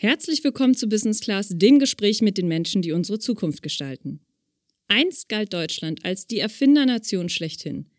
Herzlich willkommen zu Business Class, dem Gespräch mit den Menschen, die unsere Zukunft gestalten. Einst galt Deutschland als die Erfindernation schlechthin.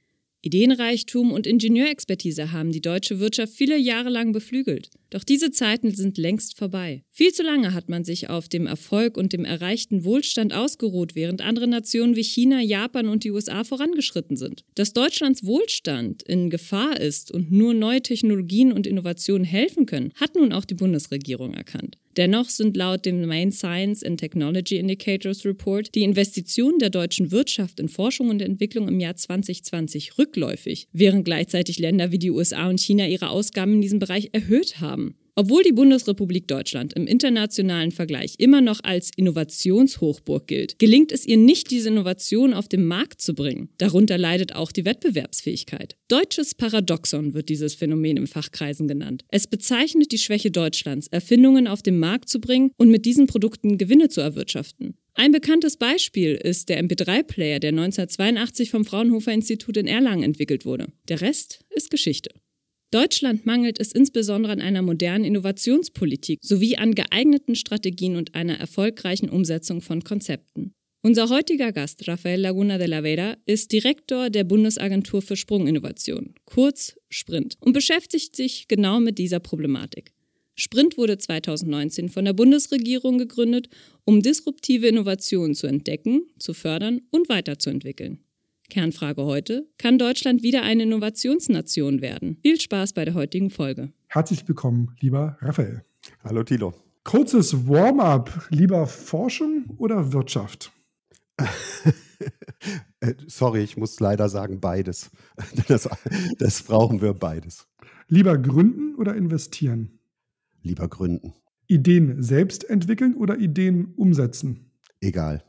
Ideenreichtum und Ingenieurexpertise haben die deutsche Wirtschaft viele Jahre lang beflügelt. Doch diese Zeiten sind längst vorbei. Viel zu lange hat man sich auf dem Erfolg und dem erreichten Wohlstand ausgeruht, während andere Nationen wie China, Japan und die USA vorangeschritten sind. Dass Deutschlands Wohlstand in Gefahr ist und nur neue Technologien und Innovationen helfen können, hat nun auch die Bundesregierung erkannt. Dennoch sind laut dem Main Science and Technology Indicators Report die Investitionen der deutschen Wirtschaft in Forschung und Entwicklung im Jahr 2020 rückläufig, während gleichzeitig Länder wie die USA und China ihre Ausgaben in diesem Bereich erhöht haben. Obwohl die Bundesrepublik Deutschland im internationalen Vergleich immer noch als Innovationshochburg gilt, gelingt es ihr nicht, diese Innovation auf den Markt zu bringen. Darunter leidet auch die Wettbewerbsfähigkeit. Deutsches Paradoxon wird dieses Phänomen im Fachkreisen genannt. Es bezeichnet die Schwäche Deutschlands, Erfindungen auf den Markt zu bringen und mit diesen Produkten Gewinne zu erwirtschaften. Ein bekanntes Beispiel ist der MP3-Player, der 1982 vom Fraunhofer Institut in Erlangen entwickelt wurde. Der Rest ist Geschichte. Deutschland mangelt es insbesondere an einer modernen Innovationspolitik sowie an geeigneten Strategien und einer erfolgreichen Umsetzung von Konzepten. Unser heutiger Gast, Rafael Laguna de la Vera, ist Direktor der Bundesagentur für Sprunginnovation, kurz Sprint, und beschäftigt sich genau mit dieser Problematik. Sprint wurde 2019 von der Bundesregierung gegründet, um disruptive Innovationen zu entdecken, zu fördern und weiterzuentwickeln. Kernfrage heute, kann Deutschland wieder eine Innovationsnation werden? Viel Spaß bei der heutigen Folge. Herzlich willkommen, lieber Raphael. Hallo Tilo. Kurzes Warm-up, lieber Forschung oder Wirtschaft? Äh, sorry, ich muss leider sagen beides. Das, das brauchen wir beides. Lieber gründen oder investieren? Lieber gründen. Ideen selbst entwickeln oder Ideen umsetzen? Egal.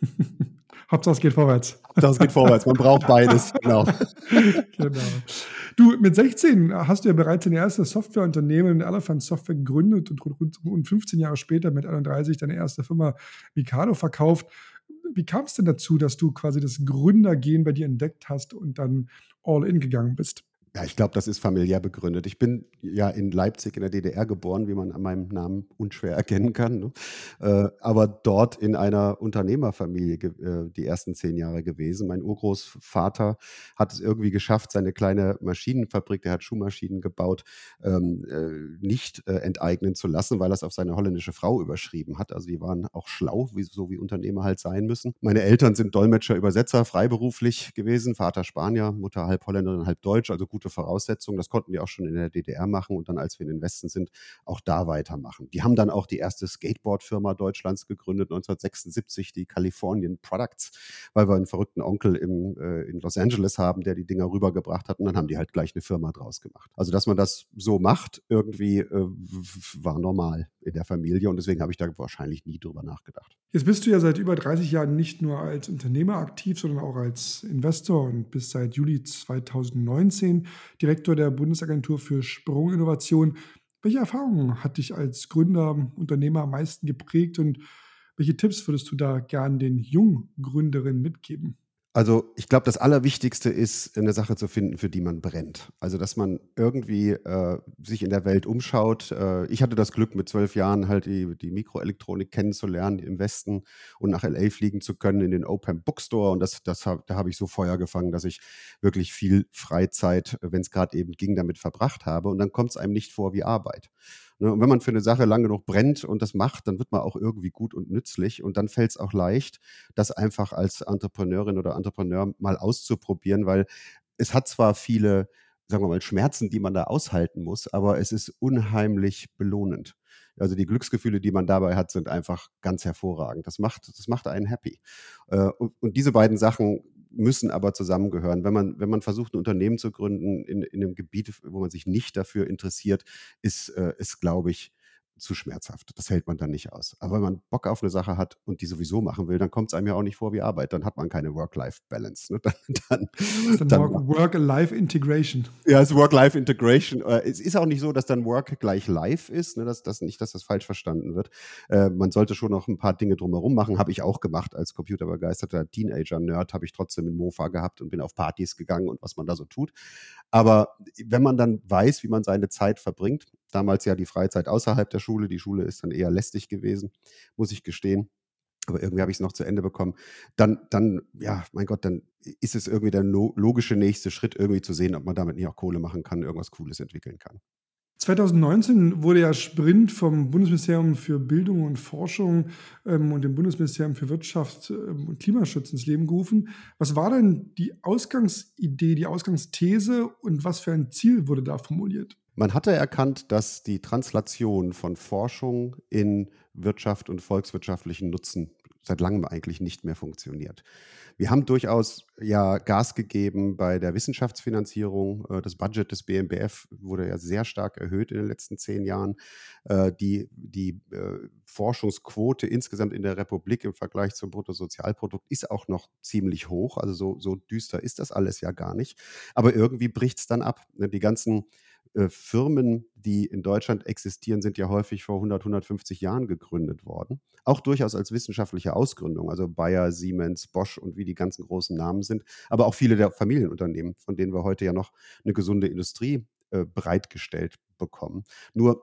Hauptsache es geht vorwärts. Hauptsache es geht vorwärts. Man braucht beides. Genau. genau. Du, mit 16 hast du ja bereits dein erstes Softwareunternehmen, Elephant Software, gegründet und, und 15 Jahre später mit 31 deine erste Firma Mikado verkauft. Wie kam es denn dazu, dass du quasi das Gründergehen bei dir entdeckt hast und dann all in gegangen bist? Ja, ich glaube, das ist familiär begründet. Ich bin ja in Leipzig in der DDR geboren, wie man an meinem Namen unschwer erkennen kann. Ne? Äh, aber dort in einer Unternehmerfamilie äh, die ersten zehn Jahre gewesen. Mein Urgroßvater hat es irgendwie geschafft, seine kleine Maschinenfabrik, der hat Schuhmaschinen gebaut, ähm, äh, nicht äh, enteignen zu lassen, weil er es auf seine holländische Frau überschrieben hat. Also die waren auch schlau, wie, so wie Unternehmer halt sein müssen. Meine Eltern sind Dolmetscher, Übersetzer, freiberuflich gewesen. Vater Spanier, Mutter halb Holländerin, halb Deutsch, also gute gute Voraussetzungen. Das konnten die auch schon in der DDR machen und dann, als wir in den Westen sind, auch da weitermachen. Die haben dann auch die erste Skateboard-Firma Deutschlands gegründet, 1976, die Californian Products, weil wir einen verrückten Onkel im, äh, in Los Angeles haben, der die Dinger rübergebracht hat und dann haben die halt gleich eine Firma draus gemacht. Also, dass man das so macht, irgendwie äh, war normal in der Familie und deswegen habe ich da wahrscheinlich nie drüber nachgedacht. Jetzt bist du ja seit über 30 Jahren nicht nur als Unternehmer aktiv, sondern auch als Investor und bist seit Juli 2019 Direktor der Bundesagentur für Sprunginnovation. Welche Erfahrungen hat dich als Gründer, Unternehmer am meisten geprägt und welche Tipps würdest du da gern den Junggründerinnen mitgeben? Also ich glaube, das Allerwichtigste ist, eine Sache zu finden, für die man brennt. Also dass man irgendwie äh, sich in der Welt umschaut. Äh, ich hatte das Glück, mit zwölf Jahren halt die, die Mikroelektronik kennenzulernen im Westen und nach LA fliegen zu können in den Open Bookstore. Und das, das hab, da habe ich so Feuer gefangen, dass ich wirklich viel Freizeit, wenn es gerade eben ging, damit verbracht habe. Und dann kommt es einem nicht vor wie Arbeit. Ne? Und wenn man für eine Sache lang genug brennt und das macht, dann wird man auch irgendwie gut und nützlich. Und dann fällt es auch leicht, das einfach als Entrepreneurin oder Entrepreneur mal auszuprobieren, weil es hat zwar viele, sagen wir mal, Schmerzen, die man da aushalten muss, aber es ist unheimlich belohnend. Also die Glücksgefühle, die man dabei hat, sind einfach ganz hervorragend. Das macht, das macht einen happy. Äh, und diese beiden Sachen müssen aber zusammengehören. Wenn man, wenn man versucht, ein Unternehmen zu gründen in, in einem Gebiet, wo man sich nicht dafür interessiert, ist, äh, ist glaube ich, zu schmerzhaft. Das hält man dann nicht aus. Aber wenn man Bock auf eine Sache hat und die sowieso machen will, dann kommt es einem ja auch nicht vor wie Arbeit. Dann hat man keine Work-Life-Balance. Ne? Dann, dann, dann Work-Life-Integration. Ja, es ist Work-Life-Integration. Äh, es ist auch nicht so, dass dann Work gleich Life ist. Ne? Dass, dass nicht, dass das falsch verstanden wird. Äh, man sollte schon noch ein paar Dinge drumherum machen. Habe ich auch gemacht als computerbegeisterter Teenager-Nerd. Habe ich trotzdem einen Mofa gehabt und bin auf Partys gegangen und was man da so tut. Aber wenn man dann weiß, wie man seine Zeit verbringt, Damals ja die Freizeit außerhalb der Schule. Die Schule ist dann eher lästig gewesen, muss ich gestehen aber irgendwie habe ich es noch zu Ende bekommen. Dann, dann, ja, mein Gott, dann ist es irgendwie der logische nächste Schritt, irgendwie zu sehen, ob man damit nicht auch Kohle machen kann, irgendwas Cooles entwickeln kann. 2019 wurde ja Sprint vom Bundesministerium für Bildung und Forschung ähm, und dem Bundesministerium für Wirtschaft ähm, und Klimaschutz ins Leben gerufen. Was war denn die Ausgangsidee, die Ausgangsthese und was für ein Ziel wurde da formuliert? Man hatte erkannt, dass die Translation von Forschung in Wirtschaft und volkswirtschaftlichen Nutzen seit langem eigentlich nicht mehr funktioniert. Wir haben durchaus ja Gas gegeben bei der Wissenschaftsfinanzierung. Äh, das Budget des BMBF wurde ja sehr stark erhöht in den letzten zehn Jahren. Äh, die, die äh, Forschungsquote insgesamt in der Republik im Vergleich zum Bruttosozialprodukt ist auch noch ziemlich hoch. Also so, so düster ist das alles ja gar nicht. Aber irgendwie bricht es dann ab. Die ganzen äh, Firmen, die in Deutschland existieren, sind ja häufig vor 100, 150 Jahren gegründet worden. Auch durchaus als wissenschaftliche Ausgründung, also Bayer, Siemens, Bosch und wie die ganzen großen Namen sind, aber auch viele der Familienunternehmen, von denen wir heute ja noch eine gesunde Industrie äh, bereitgestellt bekommen. Nur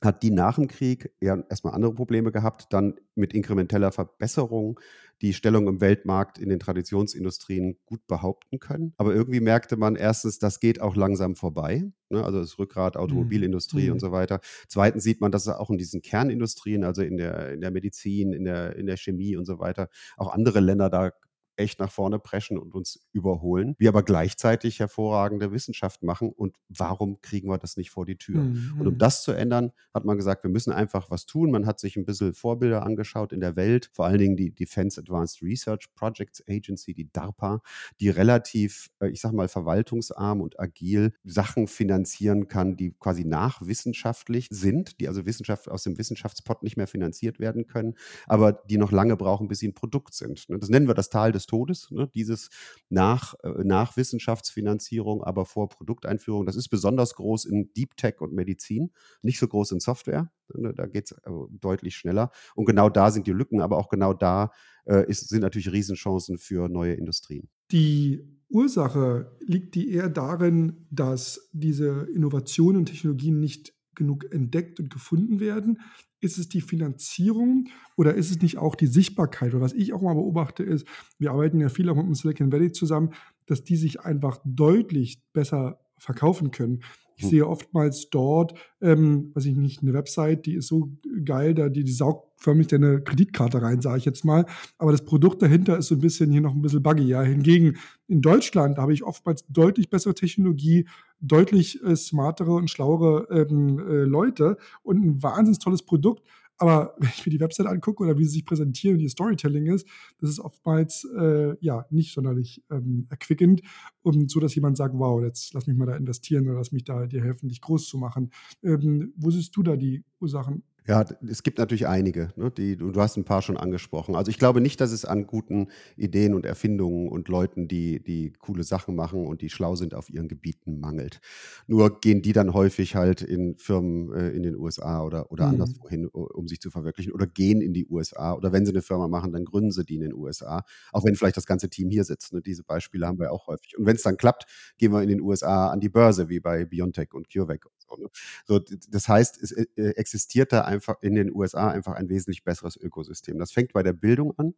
hat die nach dem Krieg ja erstmal andere Probleme gehabt, dann mit inkrementeller Verbesserung die Stellung im Weltmarkt in den Traditionsindustrien gut behaupten können. Aber irgendwie merkte man erstens, das geht auch langsam vorbei. Ne? Also das Rückgrat, mhm. Automobilindustrie mhm. und so weiter. Zweitens sieht man, dass auch in diesen Kernindustrien, also in der, in der Medizin, in der, in der Chemie und so weiter, auch andere Länder da echt nach vorne preschen und uns überholen. Wir aber gleichzeitig hervorragende Wissenschaft machen. Und warum kriegen wir das nicht vor die Tür? Mhm. Und um mhm. das zu ändern, hat man gesagt, wir müssen einfach was tun. Man hat sich ein bisschen Vorbilder angeschaut in der Welt, vor allen Dingen die Defense Advanced Research Projects Agency, die DARPA, die relativ, äh, ich sag mal, verwaltungsarm und agil Sachen finanzieren kann, die quasi nachwissenschaftlich sind, die also Wissenschaft aus dem Wissenschaftspot nicht mehr finanziert werden können, aber die noch lange brauchen, bis sie ein Produkt sind. Ne? Das nennen wir das Tal des Todes, ne? dieses nach, äh, nach Wissenschaftsfinanzierung, aber vor Produkteinführung. Das ist besonders groß in Deep Tech und Medizin, nicht so groß in Software. Ne? Da geht es äh, deutlich schneller. Und genau da sind die Lücken, aber auch genau da äh, ist, sind natürlich Riesenchancen für neue Industrien. Die Ursache liegt die eher darin, dass diese Innovationen und Technologien nicht genug entdeckt und gefunden werden? Ist es die Finanzierung oder ist es nicht auch die Sichtbarkeit? Oder was ich auch mal beobachte, ist, wir arbeiten ja viel auch mit dem Silicon Valley zusammen, dass die sich einfach deutlich besser verkaufen können. Ich sehe oftmals dort, ähm, weiß ich nicht, eine Website, die ist so geil, da die, die saugt förmlich deine Kreditkarte rein, sage ich jetzt mal. Aber das Produkt dahinter ist so ein bisschen hier noch ein bisschen buggy. Ja. Hingegen in Deutschland habe ich oftmals deutlich bessere Technologie, deutlich äh, smartere und schlauere ähm, äh, Leute und ein wahnsinnig tolles Produkt. Aber wenn ich mir die Website angucke oder wie sie sich präsentieren und ihr Storytelling ist, das ist oftmals äh, ja nicht sonderlich ähm, erquickend und so, dass jemand sagt, wow, jetzt lass mich mal da investieren oder lass mich da dir helfen, dich groß zu machen. Ähm, wo siehst du da die Ursachen? Ja, es gibt natürlich einige, ne, die, du hast ein paar schon angesprochen. Also ich glaube nicht, dass es an guten Ideen und Erfindungen und Leuten, die, die coole Sachen machen und die schlau sind auf ihren Gebieten mangelt. Nur gehen die dann häufig halt in Firmen äh, in den USA oder, oder mhm. anderswo hin, um sich zu verwirklichen oder gehen in die USA oder wenn sie eine Firma machen, dann gründen sie die in den USA, auch wenn vielleicht das ganze Team hier sitzt. Ne? Diese Beispiele haben wir auch häufig. Und wenn es dann klappt, gehen wir in den USA an die Börse, wie bei BioNTech und CureVac und so. Ne? so das heißt, es äh, existiert da einfach in den USA einfach ein wesentlich besseres Ökosystem. Das fängt bei der Bildung an.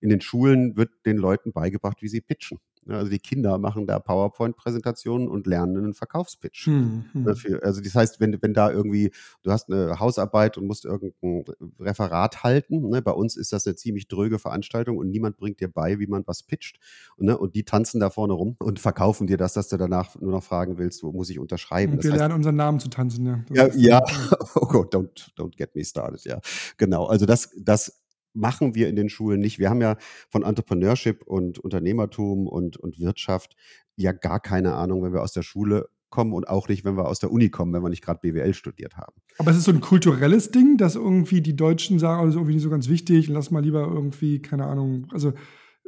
In den Schulen wird den Leuten beigebracht, wie sie pitchen. Also die Kinder machen da PowerPoint-Präsentationen und lernen einen Verkaufspitch. Hm, hm. Also das heißt, wenn, wenn da irgendwie, du hast eine Hausarbeit und musst irgendein Referat halten, ne? bei uns ist das eine ziemlich dröge Veranstaltung und niemand bringt dir bei, wie man was pitcht. Und, ne? und die tanzen da vorne rum und verkaufen dir das, dass du danach nur noch fragen willst, wo muss ich unterschreiben. Und wir heißt, lernen unseren Namen zu tanzen, ja. ja, ja. oh Gott, don't, don't get me started, ja. Genau, also das, das machen wir in den Schulen nicht. Wir haben ja von Entrepreneurship und Unternehmertum und, und Wirtschaft ja gar keine Ahnung, wenn wir aus der Schule kommen und auch nicht, wenn wir aus der Uni kommen, wenn wir nicht gerade BWL studiert haben. Aber es ist so ein kulturelles Ding, dass irgendwie die Deutschen sagen, ist irgendwie nicht so ganz wichtig, lass mal lieber irgendwie, keine Ahnung, also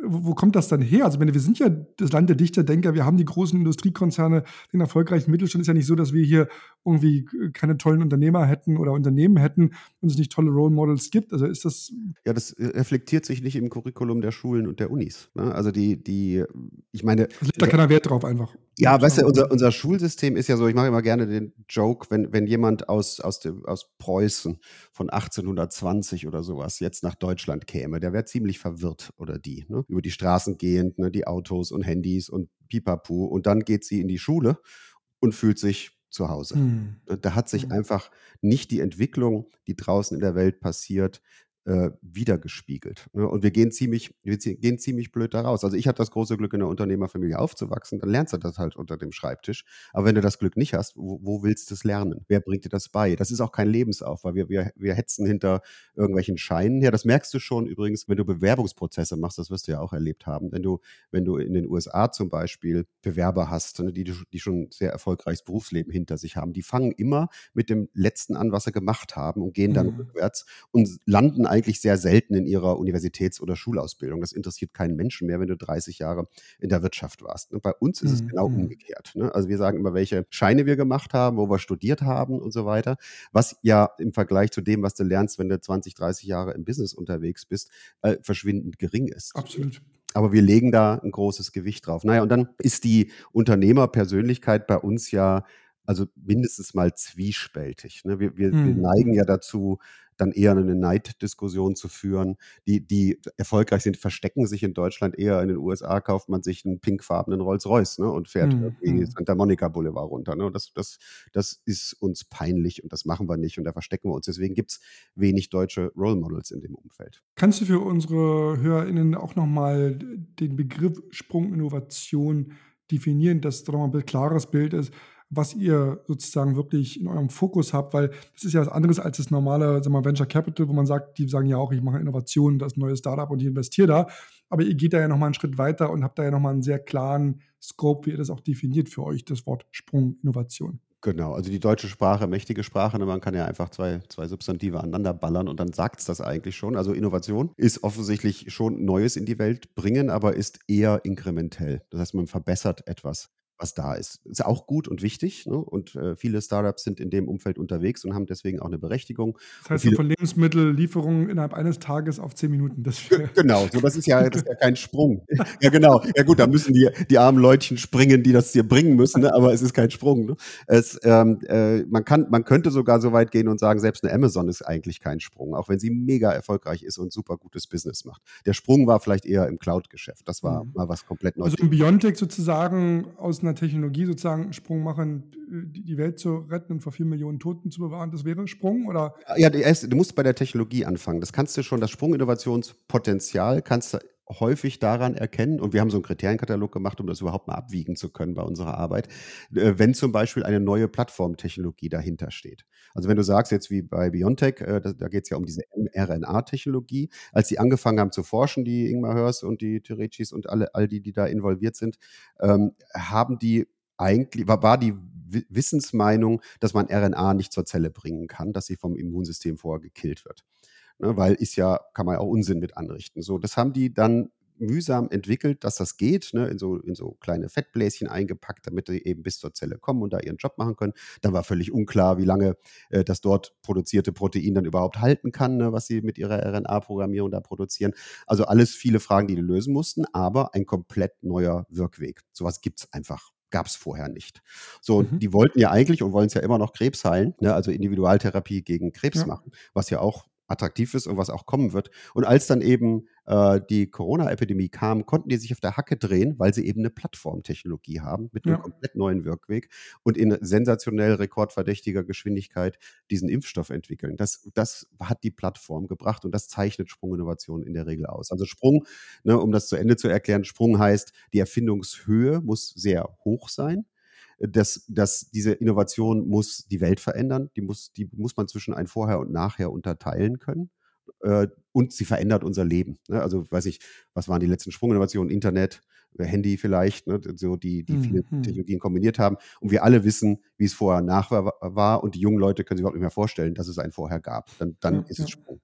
wo, kommt das dann her? Also, meine, wir sind ja das Land der Dichterdenker, wir haben die großen Industriekonzerne, den erfolgreichen Mittelstand. Ist ja nicht so, dass wir hier irgendwie keine tollen Unternehmer hätten oder Unternehmen hätten und es nicht tolle Role Models gibt. Also ist das. Ja, das äh, reflektiert sich nicht im Curriculum der Schulen und der Unis. Ne? Also die, die, ich meine. Es legt da keiner Wert drauf einfach. Ja, weißt du, unser, unser Schulsystem ist ja so, ich mache immer gerne den Joke, wenn, wenn jemand aus, aus, dem, aus Preußen von 1820 oder sowas jetzt nach Deutschland käme, der wäre ziemlich verwirrt oder die, ne? Über die Straßen gehend, ne? die Autos und Handys und Pipapu und dann geht sie in die Schule und fühlt sich zu Hause. Hm. Da hat sich hm. einfach nicht die Entwicklung, die draußen in der Welt passiert, äh, wiedergespiegelt. Ne? Und wir gehen ziemlich, wir gehen ziemlich blöd da raus. Also ich hatte das große Glück, in einer Unternehmerfamilie aufzuwachsen, dann lernst du das halt unter dem Schreibtisch. Aber wenn du das Glück nicht hast, wo, wo willst du es lernen? Wer bringt dir das bei? Das ist auch kein Lebensaufbau. Wir, wir, wir hetzen hinter irgendwelchen Scheinen her. Das merkst du schon übrigens, wenn du Bewerbungsprozesse machst, das wirst du ja auch erlebt haben. Wenn du, wenn du in den USA zum Beispiel Bewerber hast, ne, die, die schon sehr erfolgreiches Berufsleben hinter sich haben, die fangen immer mit dem Letzten an, was sie gemacht haben und gehen dann mhm. rückwärts und landen eigentlich sehr selten in ihrer Universitäts- oder Schulausbildung. Das interessiert keinen Menschen mehr, wenn du 30 Jahre in der Wirtschaft warst. Und bei uns ist es mhm. genau mhm. umgekehrt. Ne? Also wir sagen immer, welche Scheine wir gemacht haben, wo wir studiert haben und so weiter. Was ja im Vergleich zu dem, was du lernst, wenn du 20, 30 Jahre im Business unterwegs bist, äh, verschwindend gering ist. Absolut. Aber wir legen da ein großes Gewicht drauf. Naja, und dann ist die Unternehmerpersönlichkeit bei uns ja also mindestens mal zwiespältig. Ne? Wir, wir, hm. wir neigen ja dazu, dann eher eine Neiddiskussion zu führen. Die, die erfolgreich sind, verstecken sich in Deutschland eher. In den USA kauft man sich einen pinkfarbenen Rolls-Royce ne, und fährt mhm. irgendwie hm. Santa Monica Boulevard runter. Ne? Das, das, das ist uns peinlich und das machen wir nicht und da verstecken wir uns. Deswegen gibt es wenig deutsche Role Models in dem Umfeld. Kannst du für unsere HörerInnen auch nochmal den Begriff Sprunginnovation definieren, dass da nochmal ein klares Bild ist, was ihr sozusagen wirklich in eurem Fokus habt, weil das ist ja was anderes als das normale sagen wir, Venture Capital, wo man sagt, die sagen ja auch, ich mache Innovationen, das ist ein neues Startup und ich investiere da. Aber ihr geht da ja nochmal einen Schritt weiter und habt da ja nochmal einen sehr klaren Scope, wie ihr das auch definiert für euch, das Wort Sprunginnovation. Genau, also die deutsche Sprache, mächtige Sprache, ne, man kann ja einfach zwei, zwei Substantive aneinander ballern und dann sagt es das eigentlich schon. Also Innovation ist offensichtlich schon Neues in die Welt bringen, aber ist eher inkrementell. Das heißt, man verbessert etwas was da ist. Ist auch gut und wichtig. Ne? Und äh, viele Startups sind in dem Umfeld unterwegs und haben deswegen auch eine Berechtigung. Das heißt, so von Lebensmittellieferungen innerhalb eines Tages auf zehn Minuten. Das genau, so, das, ist ja, das ist ja kein Sprung. ja, genau. Ja, gut, da müssen die, die armen Leutchen springen, die das dir bringen müssen, ne? aber es ist kein Sprung. Ne? Es, ähm, äh, man, kann, man könnte sogar so weit gehen und sagen, selbst eine Amazon ist eigentlich kein Sprung, auch wenn sie mega erfolgreich ist und super gutes Business macht. Der Sprung war vielleicht eher im Cloud-Geschäft. Das war mhm. mal was komplett Neues. Also im Biontech sozusagen aus einer Technologie sozusagen einen Sprung machen, die Welt zu retten und vor vier Millionen Toten zu bewahren, das wäre ein Sprung? Oder? Ja, du musst bei der Technologie anfangen. Das kannst du schon, das Sprunginnovationspotenzial kannst du häufig daran erkennen, und wir haben so einen Kriterienkatalog gemacht, um das überhaupt mal abwiegen zu können bei unserer Arbeit, äh, wenn zum Beispiel eine neue Plattformtechnologie dahinter steht. Also wenn du sagst, jetzt wie bei BioNTech, äh, da, geht es ja um diese mRNA-Technologie, als sie angefangen haben zu forschen, die Ingmar Hörs und die Terechis und alle, all die, die da involviert sind, ähm, haben die eigentlich, war die Wissensmeinung, dass man RNA nicht zur Zelle bringen kann, dass sie vom Immunsystem vorher gekillt wird ne, weil ist ja, kann man ja auch Unsinn mit anrichten. So, das haben die dann mühsam entwickelt, dass das geht, ne, in, so, in so kleine Fettbläschen eingepackt, damit sie eben bis zur Zelle kommen und da ihren Job machen können. Dann war völlig unklar, wie lange äh, das dort produzierte Protein dann überhaupt halten kann, ne, was sie mit ihrer RNA-Programmierung da produzieren. Also alles viele Fragen, die die lösen mussten, aber ein komplett neuer Wirkweg. Sowas gibt es einfach gab es vorher nicht. So, mhm. die wollten ja eigentlich und wollen es ja immer noch Krebs heilen, ne, also Individualtherapie gegen Krebs ja. machen, was ja auch attraktiv ist und was auch kommen wird. Und als dann eben äh, die Corona-Epidemie kam, konnten die sich auf der Hacke drehen, weil sie eben eine Plattformtechnologie haben mit einem ja. komplett neuen Wirkweg und in sensationell rekordverdächtiger Geschwindigkeit diesen Impfstoff entwickeln. Das, das hat die Plattform gebracht und das zeichnet Sprunginnovation in der Regel aus. Also Sprung, ne, um das zu Ende zu erklären, Sprung heißt, die Erfindungshöhe muss sehr hoch sein dass, dass diese Innovation muss die Welt verändern, die muss, die muss man zwischen ein Vorher und Nachher unterteilen können. Äh, und sie verändert unser Leben. Ne? Also weiß ich, was waren die letzten Sprunginnovationen? Internet, äh, Handy vielleicht, ne? so die, die viele mhm. Technologien kombiniert haben. Und wir alle wissen, wie es vorher nach war, war. Und die jungen Leute können sich überhaupt nicht mehr vorstellen, dass es ein Vorher gab. Dann, dann ja, ist es Sprung.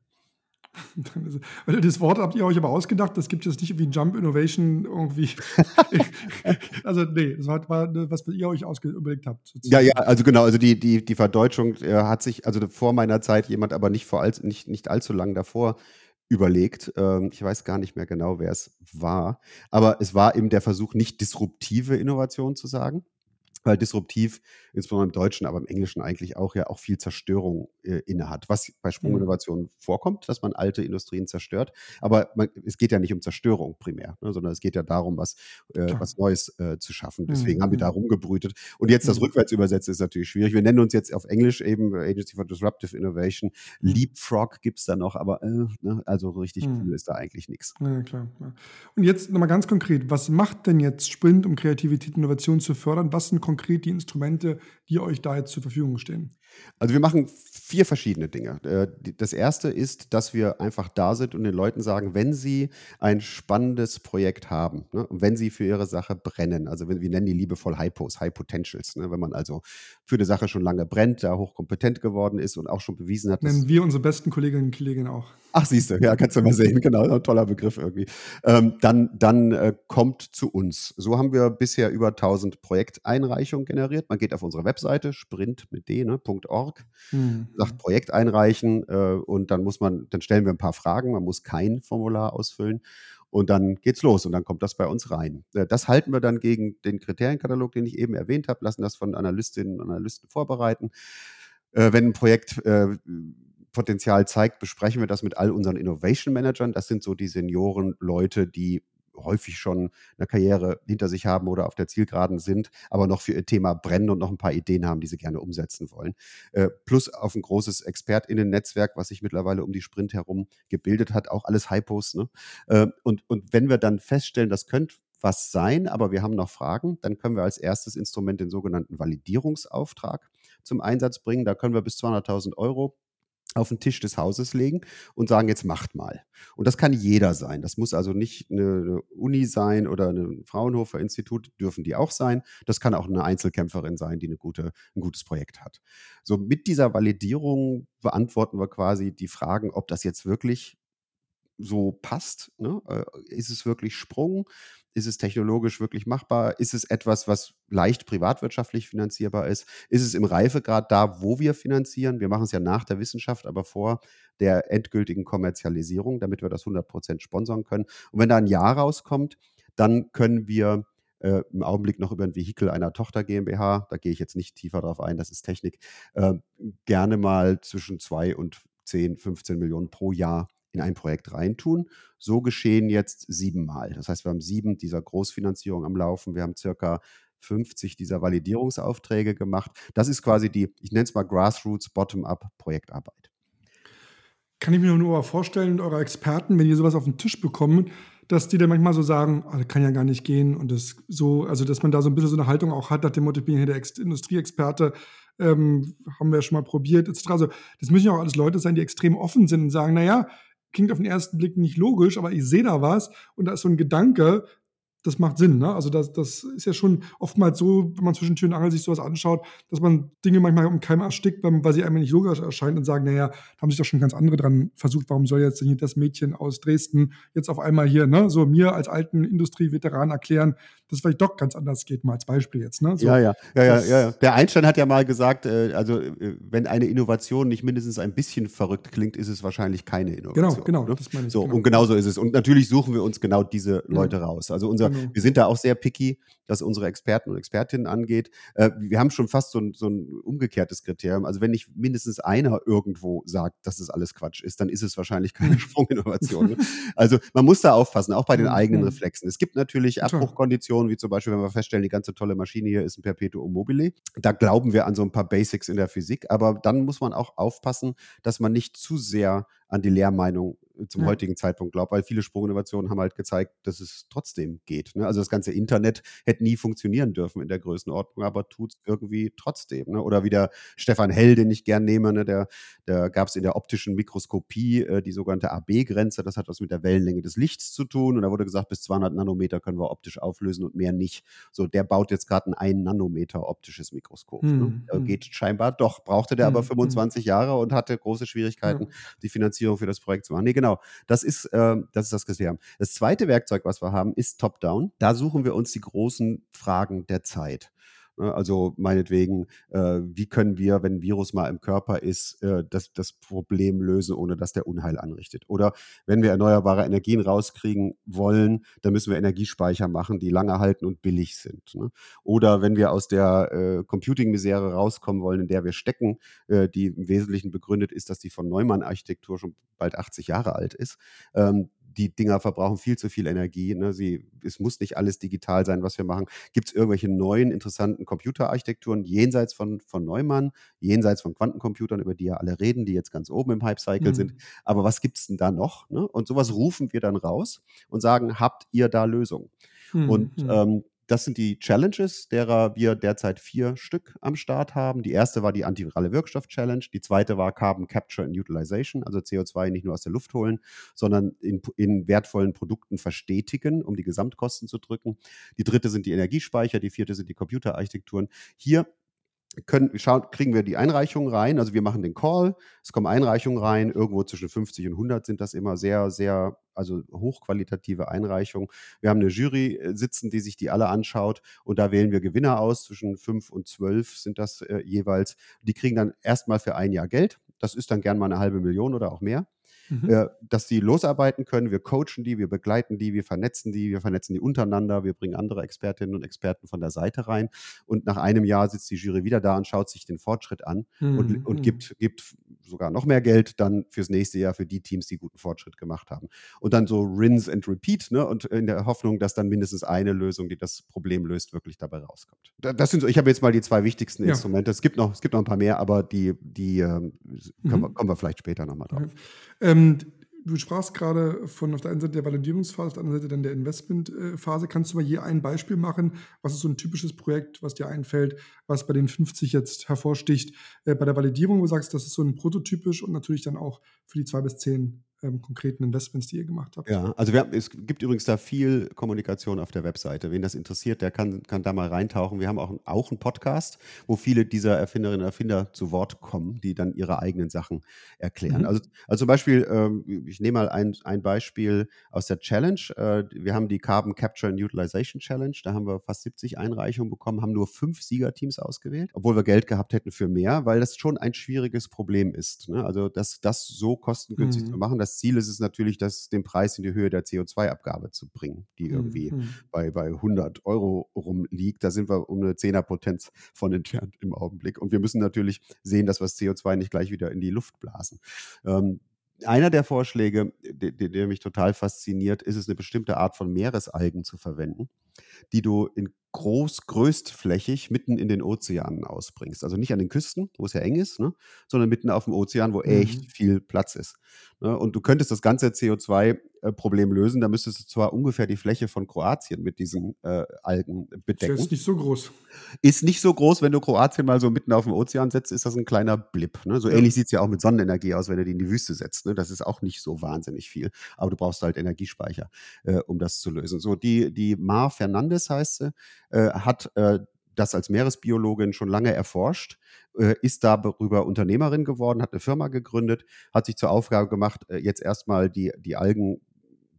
das Wort habt ihr euch aber ausgedacht, das gibt es nicht wie Jump Innovation irgendwie. also nee, das war, was ihr euch überlegt habt. Sozusagen. Ja, ja, also genau, also die, die, die Verdeutschung äh, hat sich, also vor meiner Zeit jemand, aber nicht, vor all, nicht, nicht allzu lang davor, überlegt. Ähm, ich weiß gar nicht mehr genau, wer es war. Aber es war eben der Versuch, nicht disruptive Innovation zu sagen, weil disruptiv, insbesondere im Deutschen, aber im Englischen eigentlich auch ja auch viel Zerstörung äh, innehat, was bei Sprunginnovationen mhm. vorkommt, dass man alte Industrien zerstört. Aber man, es geht ja nicht um Zerstörung primär, ne, sondern es geht ja darum, was, äh, was Neues äh, zu schaffen. Deswegen mhm. haben wir da rumgebrütet. Und jetzt das mhm. rückwärts übersetzen ist natürlich schwierig. Wir nennen uns jetzt auf Englisch eben Agency for Disruptive Innovation. Mhm. Leapfrog gibt es da noch, aber äh, ne, also richtig mhm. cool ist da eigentlich nichts. Ja, klar. Ja. Und jetzt nochmal ganz konkret, was macht denn jetzt Sprint, um Kreativität und Innovation zu fördern? Was sind konkret die Instrumente, die euch da jetzt zur Verfügung stehen? Also wir machen vier verschiedene Dinge. Äh, das erste ist, dass wir einfach da sind und den Leuten sagen, wenn sie ein spannendes Projekt haben ne, und wenn sie für ihre Sache brennen, also wir nennen die liebevoll Hypos, High Potentials, ne, wenn man also für eine Sache schon lange brennt, da hochkompetent geworden ist und auch schon bewiesen hat. Nennen wir unsere besten Kolleginnen und Kollegen auch. Ach, siehst du, ja, kannst du mal sehen, genau, ein toller Begriff irgendwie. Ähm, dann dann äh, kommt zu uns. So haben wir bisher über 1000 Projekteinreichungen generiert. Man geht auf unsere Webseite, sprint mit d, ne, .org, mhm. sagt Projekt einreichen äh, und dann muss man, dann stellen wir ein paar Fragen. Man muss kein Formular ausfüllen und dann geht's los und dann kommt das bei uns rein. Äh, das halten wir dann gegen den Kriterienkatalog, den ich eben erwähnt habe, lassen das von Analystinnen und Analysten vorbereiten. Äh, wenn ein Projekt äh, Potenzial zeigt, besprechen wir das mit all unseren Innovation Managern. Das sind so die Senioren-Leute, die häufig schon eine Karriere hinter sich haben oder auf der Zielgeraden sind, aber noch für ihr Thema brennen und noch ein paar Ideen haben, die sie gerne umsetzen wollen. Äh, plus auf ein großes ExpertInnen-Netzwerk, was sich mittlerweile um die Sprint herum gebildet hat, auch alles Hypos. Ne? Äh, und, und wenn wir dann feststellen, das könnte was sein, aber wir haben noch Fragen, dann können wir als erstes Instrument den sogenannten Validierungsauftrag zum Einsatz bringen. Da können wir bis 200.000 Euro auf den Tisch des Hauses legen und sagen, jetzt macht mal. Und das kann jeder sein. Das muss also nicht eine Uni sein oder ein Fraunhofer Institut, dürfen die auch sein. Das kann auch eine Einzelkämpferin sein, die eine gute, ein gutes Projekt hat. So mit dieser Validierung beantworten wir quasi die Fragen, ob das jetzt wirklich so passt. Ne? Äh, ist es wirklich Sprung? Ist es technologisch wirklich machbar? Ist es etwas, was leicht privatwirtschaftlich finanzierbar ist? Ist es im Reifegrad da, wo wir finanzieren? Wir machen es ja nach der Wissenschaft, aber vor der endgültigen Kommerzialisierung, damit wir das 100% sponsern können. Und wenn da ein Jahr rauskommt, dann können wir äh, im Augenblick noch über ein Vehikel einer Tochter GmbH, da gehe ich jetzt nicht tiefer drauf ein, das ist Technik, äh, gerne mal zwischen 2 und 10, 15 Millionen pro Jahr in ein Projekt reintun. So geschehen jetzt siebenmal. Das heißt, wir haben sieben dieser Großfinanzierung am Laufen. Wir haben circa 50 dieser Validierungsaufträge gemacht. Das ist quasi die, ich nenne es mal Grassroots Bottom-up Projektarbeit. Kann ich mir nur vorstellen, eure Experten, wenn ihr sowas auf den Tisch bekommen, dass die dann manchmal so sagen, oh, das kann ja gar nicht gehen und das so, also dass man da so ein bisschen so eine Haltung auch hat, nach dem Motto, ich bin hier der Ex Industrieexperte, ähm, haben wir ja schon mal probiert, etc. Also das müssen ja auch alles Leute sein, die extrem offen sind und sagen, naja, klingt auf den ersten Blick nicht logisch, aber ich sehe da was und da ist so ein Gedanke, das macht Sinn. Ne? Also das, das ist ja schon oftmals so, wenn man zwischen Tür und Angel sich sowas anschaut, dass man Dinge manchmal um keinem erstickt, weil sie einem nicht logisch erscheinen und sagen, naja, da haben sich doch schon ganz andere dran versucht, warum soll jetzt hier das Mädchen aus Dresden jetzt auf einmal hier, ne, so mir als alten Industrieveteran erklären, dass es vielleicht doch ganz anders geht, mal als Beispiel jetzt. Ne? So, ja, ja, ja, ja, ja. Der Einstein hat ja mal gesagt, äh, also äh, wenn eine Innovation nicht mindestens ein bisschen verrückt klingt, ist es wahrscheinlich keine Innovation. Genau, genau, ne? das meine ich. So, genau. und genauso ist es. Und natürlich suchen wir uns genau diese Leute ja. raus. Also unser, genau. wir sind da auch sehr picky was unsere Experten und Expertinnen angeht. Äh, wir haben schon fast so ein, so ein umgekehrtes Kriterium. Also wenn nicht mindestens einer irgendwo sagt, dass das alles Quatsch ist, dann ist es wahrscheinlich keine Sprunginnovation. ne? Also man muss da aufpassen, auch bei den eigenen Reflexen. Es gibt natürlich Abbruchkonditionen, wie zum Beispiel, wenn wir feststellen, die ganze tolle Maschine hier ist ein Perpetuum mobile. Da glauben wir an so ein paar Basics in der Physik, aber dann muss man auch aufpassen, dass man nicht zu sehr an die Lehrmeinung zum ja. heutigen Zeitpunkt glaube, weil viele Sprunginnovationen haben halt gezeigt, dass es trotzdem geht. Ne? Also das ganze Internet hätte nie funktionieren dürfen in der Größenordnung, aber tut es irgendwie trotzdem. Ne? Oder wie der Stefan Hell, den ich gern nehme, ne? der, der gab es in der optischen Mikroskopie äh, die sogenannte AB-Grenze, das hat was mit der Wellenlänge des Lichts zu tun und da wurde gesagt, bis 200 Nanometer können wir optisch auflösen und mehr nicht. So, der baut jetzt gerade ein 1 Nanometer optisches Mikroskop. Hm, ne? hm. Geht scheinbar doch, brauchte der hm, aber 25 hm. Jahre und hatte große Schwierigkeiten, die Finanzierung für das Projekt zu machen. Nee, genau genau. Das ist, äh, das ist das Kriterium. Das zweite Werkzeug, was wir haben, ist Top-Down. Da suchen wir uns die großen Fragen der Zeit. Ne? Also meinetwegen, äh, wie können wir, wenn ein Virus mal im Körper ist, äh, das, das Problem lösen, ohne dass der Unheil anrichtet. Oder wenn wir erneuerbare Energien rauskriegen wollen, dann müssen wir Energiespeicher machen, die lange halten und billig sind. Ne? Oder wenn wir aus der äh, Computing-Misere rauskommen wollen, in der wir stecken, äh, die im Wesentlichen begründet ist, dass die von Neumann-Architektur schon bald 80 Jahre alt ist, ähm, die Dinger verbrauchen viel zu viel Energie. Ne? Sie, es muss nicht alles digital sein, was wir machen. Gibt es irgendwelche neuen, interessanten Computerarchitekturen jenseits von, von Neumann, jenseits von Quantencomputern, über die ja alle reden, die jetzt ganz oben im Hype-Cycle mhm. sind. Aber was gibt es denn da noch? Ne? Und sowas rufen wir dann raus und sagen, habt ihr da Lösungen? Mhm. Und mhm. ähm, das sind die Challenges, derer wir derzeit vier Stück am Start haben. Die erste war die Antivirale Wirkstoff-Challenge. Die zweite war Carbon Capture and Utilization, also CO2 nicht nur aus der Luft holen, sondern in, in wertvollen Produkten verstetigen, um die Gesamtkosten zu drücken. Die dritte sind die Energiespeicher, die vierte sind die Computerarchitekturen. Hier können, schauen, kriegen wir die Einreichungen rein. Also wir machen den Call, es kommen Einreichungen rein, irgendwo zwischen 50 und 100 sind das immer sehr, sehr, also hochqualitative Einreichungen. Wir haben eine Jury äh, sitzen, die sich die alle anschaut und da wählen wir Gewinner aus, zwischen 5 und 12 sind das äh, jeweils. Die kriegen dann erstmal für ein Jahr Geld. Das ist dann gern mal eine halbe Million oder auch mehr mhm. äh, dass die losarbeiten können. Wir coachen die, wir begleiten die, wir vernetzen die, wir vernetzen die untereinander, wir bringen andere Expertinnen und Experten von der Seite rein. Und nach einem Jahr sitzt die Jury wieder da und schaut sich den Fortschritt an mhm. und, und gibt, gibt sogar noch mehr Geld dann fürs nächste Jahr für die Teams, die guten Fortschritt gemacht haben. Und dann so rinse and repeat, ne? Und in der Hoffnung, dass dann mindestens eine Lösung, die das Problem löst, wirklich dabei rauskommt. Das sind so, ich habe jetzt mal die zwei wichtigsten ja. Instrumente. Es gibt noch, es gibt noch ein paar mehr, aber die, die ähm, mhm. wir, kommen wir vielleicht später nochmal drauf. Ähm, du sprachst gerade von auf der einen Seite der Validierungsphase, auf der anderen Seite dann der Investmentphase. Kannst du mal hier ein Beispiel machen? Was ist so ein typisches Projekt, was dir einfällt, was bei den 50 jetzt hervorsticht? Äh, bei der Validierung, wo du sagst, das ist so ein prototypisch und natürlich dann auch für die zwei bis zehn ähm, konkreten Investments, die ihr gemacht habt. Ja, also wir, es gibt übrigens da viel Kommunikation auf der Webseite. Wen das interessiert, der kann, kann da mal reintauchen. Wir haben auch, auch einen Podcast, wo viele dieser Erfinderinnen und Erfinder zu Wort kommen, die dann ihre eigenen Sachen erklären. Mhm. Also, also zum Beispiel, ähm, ich nehme mal ein, ein Beispiel aus der Challenge. Äh, wir haben die Carbon Capture and Utilization Challenge. Da haben wir fast 70 Einreichungen bekommen, haben nur fünf Siegerteams ausgewählt, obwohl wir Geld gehabt hätten für mehr, weil das schon ein schwieriges Problem ist. Ne? Also das, das so kostengünstig mhm. zu machen, das Ziel ist es natürlich, das, den Preis in die Höhe der CO2-Abgabe zu bringen, die irgendwie mhm. bei, bei 100 Euro rumliegt. Da sind wir um eine Zehnerpotenz von entfernt im Augenblick. Und wir müssen natürlich sehen, dass wir das CO2 nicht gleich wieder in die Luft blasen. Ähm, einer der Vorschläge, der, der, mich total fasziniert, ist es, eine bestimmte Art von Meeresalgen zu verwenden, die du in groß, größtflächig mitten in den Ozeanen ausbringst. Also nicht an den Küsten, wo es ja eng ist, ne, sondern mitten auf dem Ozean, wo mhm. echt viel Platz ist. Ne? Und du könntest das ganze CO2-Problem äh, lösen. Da müsstest du zwar ungefähr die Fläche von Kroatien mit diesen äh, Algen bedecken. Ist nicht so groß. Ist nicht so groß, wenn du Kroatien mal so mitten auf dem Ozean setzt, ist das ein kleiner Blip. Ne? So ja. ähnlich sieht es ja auch mit Sonnenenergie aus, wenn du die in die Wüste setzt. Ne? Das ist auch nicht so wahnsinnig viel. Aber du brauchst halt Energiespeicher, äh, um das zu lösen. So, die, die Mar Fernandes heißt sie, äh, hat äh, das als Meeresbiologin schon lange erforscht, äh, ist darüber Unternehmerin geworden, hat eine Firma gegründet, hat sich zur Aufgabe gemacht, jetzt erstmal die, die Algen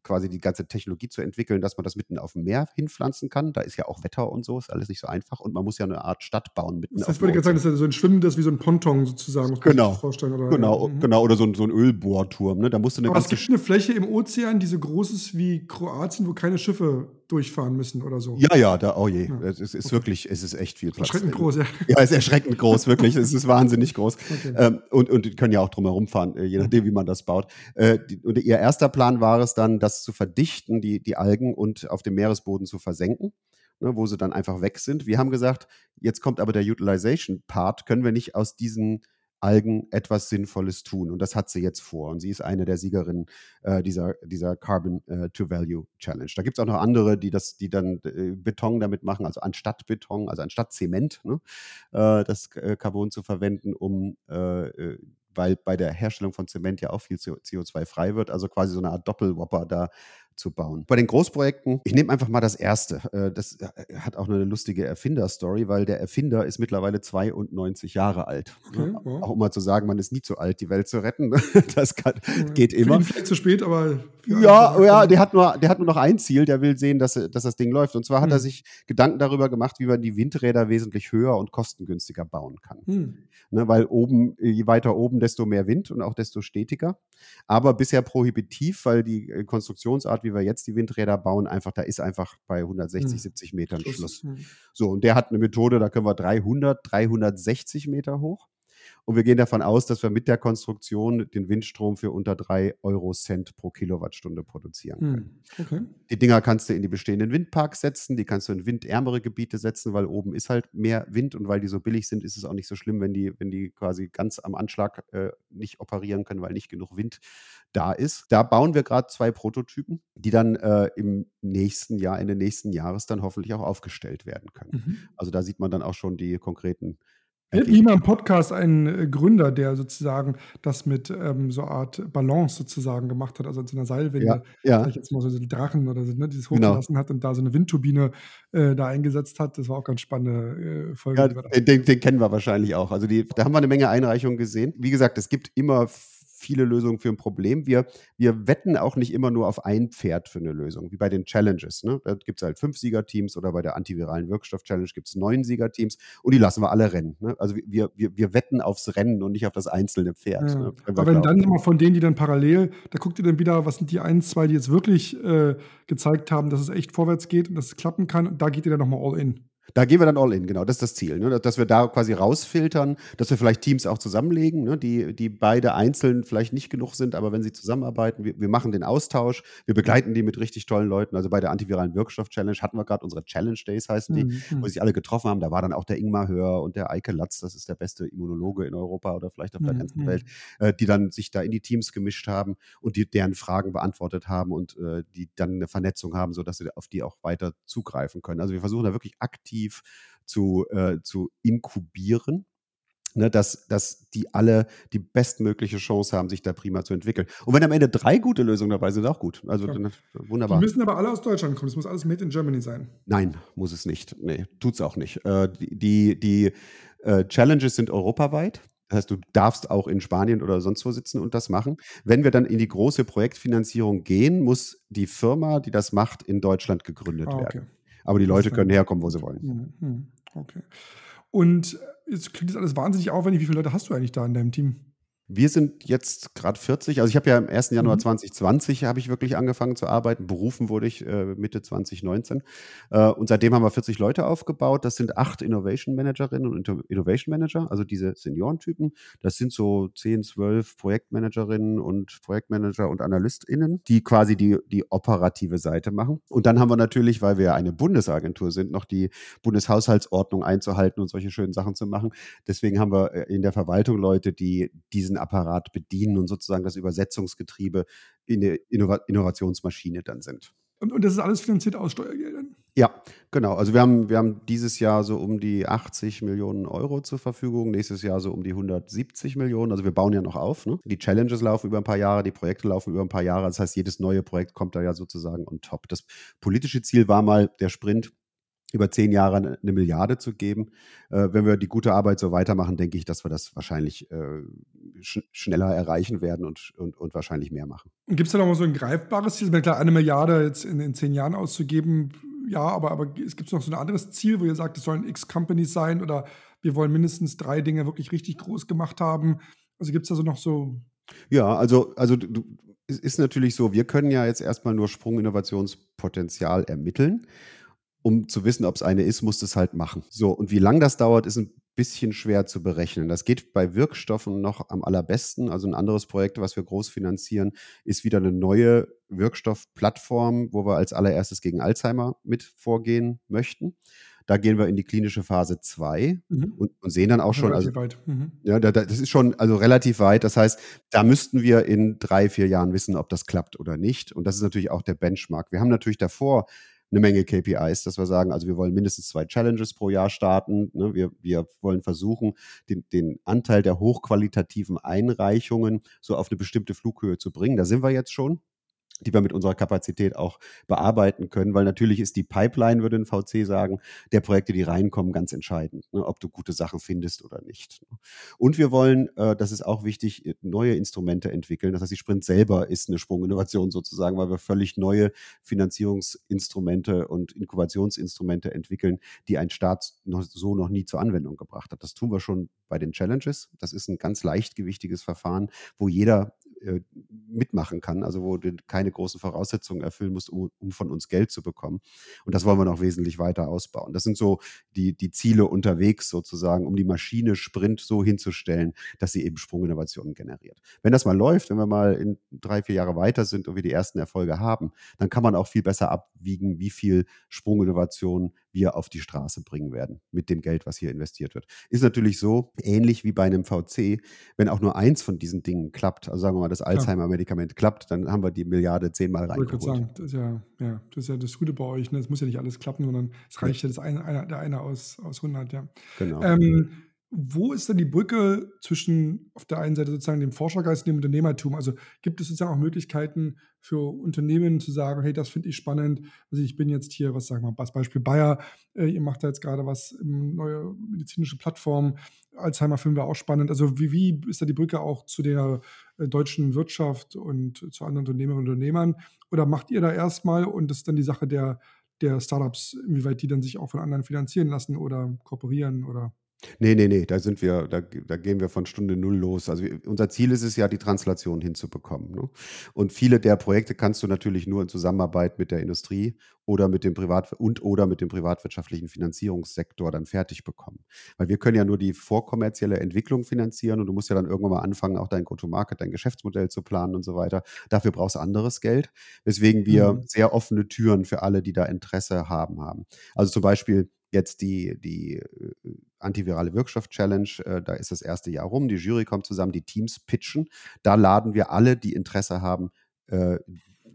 quasi die ganze Technologie zu entwickeln, dass man das mitten auf dem Meer hinpflanzen kann. Da ist ja auch Wetter und so, ist alles nicht so einfach. Und man muss ja eine Art Stadt bauen. Mitten das heißt, würde ich sagen, das ist so ein schwimmendes, wie so ein Ponton sozusagen. Muss genau. vorstellen, oder? Genau, mhm. genau. Oder so ein, so ein Ölbohrturm. Ne? Da musst du eine Aber es gibt eine Fläche im Ozean, die so groß ist wie Kroatien, wo keine Schiffe durchfahren müssen oder so. Ja, ja, da, oh je. Ja. Es ist, okay. wirklich, es ist echt viel Platz. Erschreckend groß, ja. Ja, es ist erschreckend groß, wirklich. es ist wahnsinnig groß. Okay. Ähm, und, und die können ja auch drumherum fahren, äh, je nachdem, wie man das baut. Äh, die, und ihr erster Plan war es dann, das zu verdichten, die, die Algen und auf dem Meeresboden zu versenken. Ne, wo sie dann einfach weg sind. Wir haben gesagt, jetzt kommt aber der Utilization-Part. Können wir nicht aus diesen Algen etwas Sinnvolles tun. Und das hat sie jetzt vor. Und sie ist eine der Siegerinnen äh, dieser, dieser Carbon äh, to Value Challenge. Da gibt es auch noch andere, die das, die dann äh, Beton damit machen, also anstatt Beton, also anstatt Zement, ne, äh, das äh, Carbon zu verwenden, um äh, weil bei der Herstellung von Zement ja auch viel CO2 frei wird, also quasi so eine Art Doppelwopper da zu bauen. Bei den Großprojekten, ich nehme einfach mal das erste. Äh, das äh, hat auch eine lustige Erfinder-Story, weil der Erfinder ist mittlerweile 92 Jahre alt. Okay, wow. Auch um mal zu sagen, man ist nie zu alt, die Welt zu retten. Das kann, geht immer. Vielleicht zu spät, aber. Ja, ja, der hat, nur, der hat nur noch ein Ziel, der will sehen, dass, dass das Ding läuft. Und zwar hat hm. er sich Gedanken darüber gemacht, wie man die Windräder wesentlich höher und kostengünstiger bauen kann. Hm. Ne, weil oben, je weiter oben, desto mehr Wind und auch desto stetiger. Aber bisher prohibitiv, weil die äh, Konstruktionsart, wie wir jetzt die Windräder bauen, einfach, da ist einfach bei 160, hm. 70 Metern Schluss. Schluss. Hm. So, und der hat eine Methode, da können wir 300, 360 Meter hoch. Und wir gehen davon aus, dass wir mit der Konstruktion den Windstrom für unter 3 Euro Cent pro Kilowattstunde produzieren können. Hm, okay. Die Dinger kannst du in die bestehenden Windparks setzen, die kannst du in windärmere Gebiete setzen, weil oben ist halt mehr Wind und weil die so billig sind, ist es auch nicht so schlimm, wenn die, wenn die quasi ganz am Anschlag äh, nicht operieren können, weil nicht genug Wind da ist. Da bauen wir gerade zwei Prototypen, die dann äh, im nächsten Jahr, Ende nächsten Jahres dann hoffentlich auch aufgestellt werden können. Mhm. Also da sieht man dann auch schon die konkreten hatten hier im Podcast einen äh, Gründer, der sozusagen das mit ähm, so einer Art Balance sozusagen gemacht hat, also in so einer Seilwinde, ja, ja. jetzt mal so die Drachen oder so, ne, dieses genau. hochgelassen genau. hat und da so eine Windturbine äh, da eingesetzt hat. Das war auch ganz spannende äh, Folge. Ja, den, den, kennen wir wahrscheinlich auch. Also die, da haben wir eine Menge Einreichungen gesehen. Wie gesagt, es gibt immer viele Lösungen für ein Problem. Wir, wir wetten auch nicht immer nur auf ein Pferd für eine Lösung, wie bei den Challenges. Ne? Da gibt es halt fünf Siegerteams oder bei der antiviralen Wirkstoff-Challenge gibt es neun Siegerteams und die lassen wir alle rennen. Ne? Also wir, wir, wir wetten aufs Rennen und nicht auf das einzelne Pferd. Ja. Ne? Aber wenn dann immer von denen, die dann parallel, da guckt ihr dann wieder, was sind die ein, zwei, die jetzt wirklich äh, gezeigt haben, dass es echt vorwärts geht und dass es klappen kann und da geht ihr dann nochmal all in. Da gehen wir dann all in, genau. Das ist das Ziel. Ne? Dass wir da quasi rausfiltern, dass wir vielleicht Teams auch zusammenlegen, ne? die, die beide einzeln vielleicht nicht genug sind, aber wenn sie zusammenarbeiten, wir, wir machen den Austausch, wir begleiten die mit richtig tollen Leuten. Also bei der antiviralen Wirkstoff-Challenge hatten wir gerade unsere Challenge Days, heißen die, mhm. wo sich alle getroffen haben. Da war dann auch der Ingmar Hör und der Eike Latz, das ist der beste Immunologe in Europa oder vielleicht auf der mhm. ganzen Welt, äh, die dann sich da in die Teams gemischt haben und die deren Fragen beantwortet haben und äh, die dann eine Vernetzung haben, sodass sie auf die auch weiter zugreifen können. Also wir versuchen da wirklich aktiv aktiv zu, äh, zu inkubieren. Ne, dass, dass die alle die bestmögliche Chance haben, sich da prima zu entwickeln. Und wenn am Ende drei gute Lösungen dabei sind, auch gut. Also ja. dann, wunderbar. Die müssen aber alle aus Deutschland kommen. Es muss alles made in Germany sein. Nein, muss es nicht. Nee, tut es auch nicht. Äh, die die äh, Challenges sind europaweit. Das heißt, du darfst auch in Spanien oder sonst wo sitzen und das machen. Wenn wir dann in die große Projektfinanzierung gehen, muss die Firma, die das macht, in Deutschland gegründet ah, okay. werden. Aber die Leute können herkommen, wo sie wollen. Hm, hm, okay. Und jetzt klingt das alles wahnsinnig aufwendig. Wie viele Leute hast du eigentlich da in deinem Team? Wir sind jetzt gerade 40. Also ich habe ja am 1. Januar mhm. 2020 habe ich wirklich angefangen zu arbeiten. Berufen wurde ich äh, Mitte 2019. Äh, und seitdem haben wir 40 Leute aufgebaut. Das sind acht Innovation Managerinnen und Innovation Manager, also diese Seniorentypen. Das sind so 10, 12 Projektmanagerinnen und Projektmanager und AnalystInnen, die quasi die, die operative Seite machen. Und dann haben wir natürlich, weil wir eine Bundesagentur sind, noch die Bundeshaushaltsordnung einzuhalten und solche schönen Sachen zu machen. Deswegen haben wir äh, in der Verwaltung Leute, die diesen Apparat bedienen und sozusagen das Übersetzungsgetriebe in der Innov Innovationsmaschine dann sind. Und, und, das ist alles finanziert aus Steuergeldern? Ja, genau. Also wir haben, wir haben dieses Jahr so um die 80 Millionen Euro zur Verfügung, nächstes Jahr so um die 170 Millionen. Also wir bauen ja noch auf. Ne? Die Challenges laufen über ein paar Jahre, die Projekte laufen über ein paar Jahre. Das heißt, jedes neue Projekt kommt da ja sozusagen on top. Das politische Ziel war mal der Sprint über zehn Jahre eine Milliarde zu geben. Äh, wenn wir die gute Arbeit so weitermachen, denke ich, dass wir das wahrscheinlich äh, sch schneller erreichen werden und, und, und wahrscheinlich mehr machen. Gibt es da noch mal so ein greifbares Ziel? Klar, eine Milliarde jetzt in, in zehn Jahren auszugeben, ja, aber, aber es gibt noch so ein anderes Ziel, wo ihr sagt, es sollen X-Companies sein oder wir wollen mindestens drei Dinge wirklich richtig groß gemacht haben. Also gibt es da so noch so. Ja, also, also du, es ist natürlich so, wir können ja jetzt erstmal nur Sprunginnovationspotenzial ermitteln um zu wissen, ob es eine ist, musst du es halt machen. So, und wie lange das dauert, ist ein bisschen schwer zu berechnen. Das geht bei Wirkstoffen noch am allerbesten. Also ein anderes Projekt, was wir groß finanzieren, ist wieder eine neue Wirkstoffplattform, wo wir als allererstes gegen Alzheimer mit vorgehen möchten. Da gehen wir in die klinische Phase 2 mhm. und, und, sehen dann auch schon, relativ also, weit. Mhm. ja, da, das ist schon also relativ weit. Das heißt, da müssten wir in drei, vier Jahren wissen, ob das klappt oder nicht. Und das ist natürlich auch der Benchmark. Wir haben natürlich davor eine Menge KPIs, dass wir sagen, also wir wollen mindestens zwei Challenges pro Jahr starten. Ne? Wir, wir wollen versuchen, den, den Anteil der hochqualitativen Einreichungen so auf eine bestimmte Flughöhe zu bringen. Da sind wir jetzt schon. Die wir mit unserer Kapazität auch bearbeiten können, weil natürlich ist die Pipeline, würde ein VC sagen, der Projekte, die reinkommen, ganz entscheidend, ne, ob du gute Sachen findest oder nicht. Ne. Und wir wollen, äh, das ist auch wichtig, neue Instrumente entwickeln. Das heißt, die Sprint selber ist eine Sprunginnovation sozusagen, weil wir völlig neue Finanzierungsinstrumente und Inkubationsinstrumente entwickeln, die ein Staat noch, so noch nie zur Anwendung gebracht hat. Das tun wir schon bei den Challenges. Das ist ein ganz leichtgewichtiges Verfahren, wo jeder äh, mitmachen kann, also wo du keine großen Voraussetzungen erfüllen musst, um, um, von uns Geld zu bekommen. Und das wollen wir noch wesentlich weiter ausbauen. Das sind so die, die Ziele unterwegs sozusagen, um die Maschine Sprint so hinzustellen, dass sie eben Sprunginnovationen generiert. Wenn das mal läuft, wenn wir mal in drei, vier Jahre weiter sind und wir die ersten Erfolge haben, dann kann man auch viel besser abwiegen, wie viel Sprunginnovation wir auf die Straße bringen werden mit dem Geld, was hier investiert wird. Ist natürlich so, ähnlich wie bei einem VC, wenn auch nur eins von diesen Dingen klappt, also sagen wir mal, das Alzheimer-Medikament klappt, dann haben wir die Milliarde zehnmal reingeholt. Ich sagen, das ist ja, ja, das ist ja das Gute bei euch. Ne? Es muss ja nicht alles klappen, sondern es reicht ja, das eine, einer, der eine aus, aus 100, ja. Genau. Ähm, wo ist denn die Brücke zwischen auf der einen Seite sozusagen dem Forschergeist und dem Unternehmertum? Also gibt es sozusagen auch Möglichkeiten für Unternehmen zu sagen, hey, das finde ich spannend. Also ich bin jetzt hier, was sagen wir als Beispiel Bayer, äh, ihr macht da jetzt gerade was, ähm, neue medizinische Plattform, Alzheimer finden wir auch spannend. Also wie, wie ist da die Brücke auch zu der äh, deutschen Wirtschaft und zu anderen Unternehmerinnen und Unternehmern? Oder macht ihr da erstmal und das ist dann die Sache der, der Startups, inwieweit die dann sich auch von anderen finanzieren lassen oder kooperieren oder Nee, nee, nee, da sind wir, da, da gehen wir von Stunde null los. Also unser Ziel ist es ja, die Translation hinzubekommen. Ne? Und viele der Projekte kannst du natürlich nur in Zusammenarbeit mit der Industrie oder mit dem Privat und oder mit dem privatwirtschaftlichen Finanzierungssektor dann fertig bekommen. Weil wir können ja nur die vorkommerzielle Entwicklung finanzieren und du musst ja dann irgendwann mal anfangen, auch dein Go-to-Market, dein Geschäftsmodell zu planen und so weiter. Dafür brauchst du anderes Geld, weswegen wir mhm. sehr offene Türen für alle, die da Interesse haben, haben. Also zum Beispiel jetzt die, die äh, antivirale Wirkstoff-Challenge, äh, da ist das erste Jahr rum, die Jury kommt zusammen, die Teams pitchen. Da laden wir alle, die Interesse haben, äh,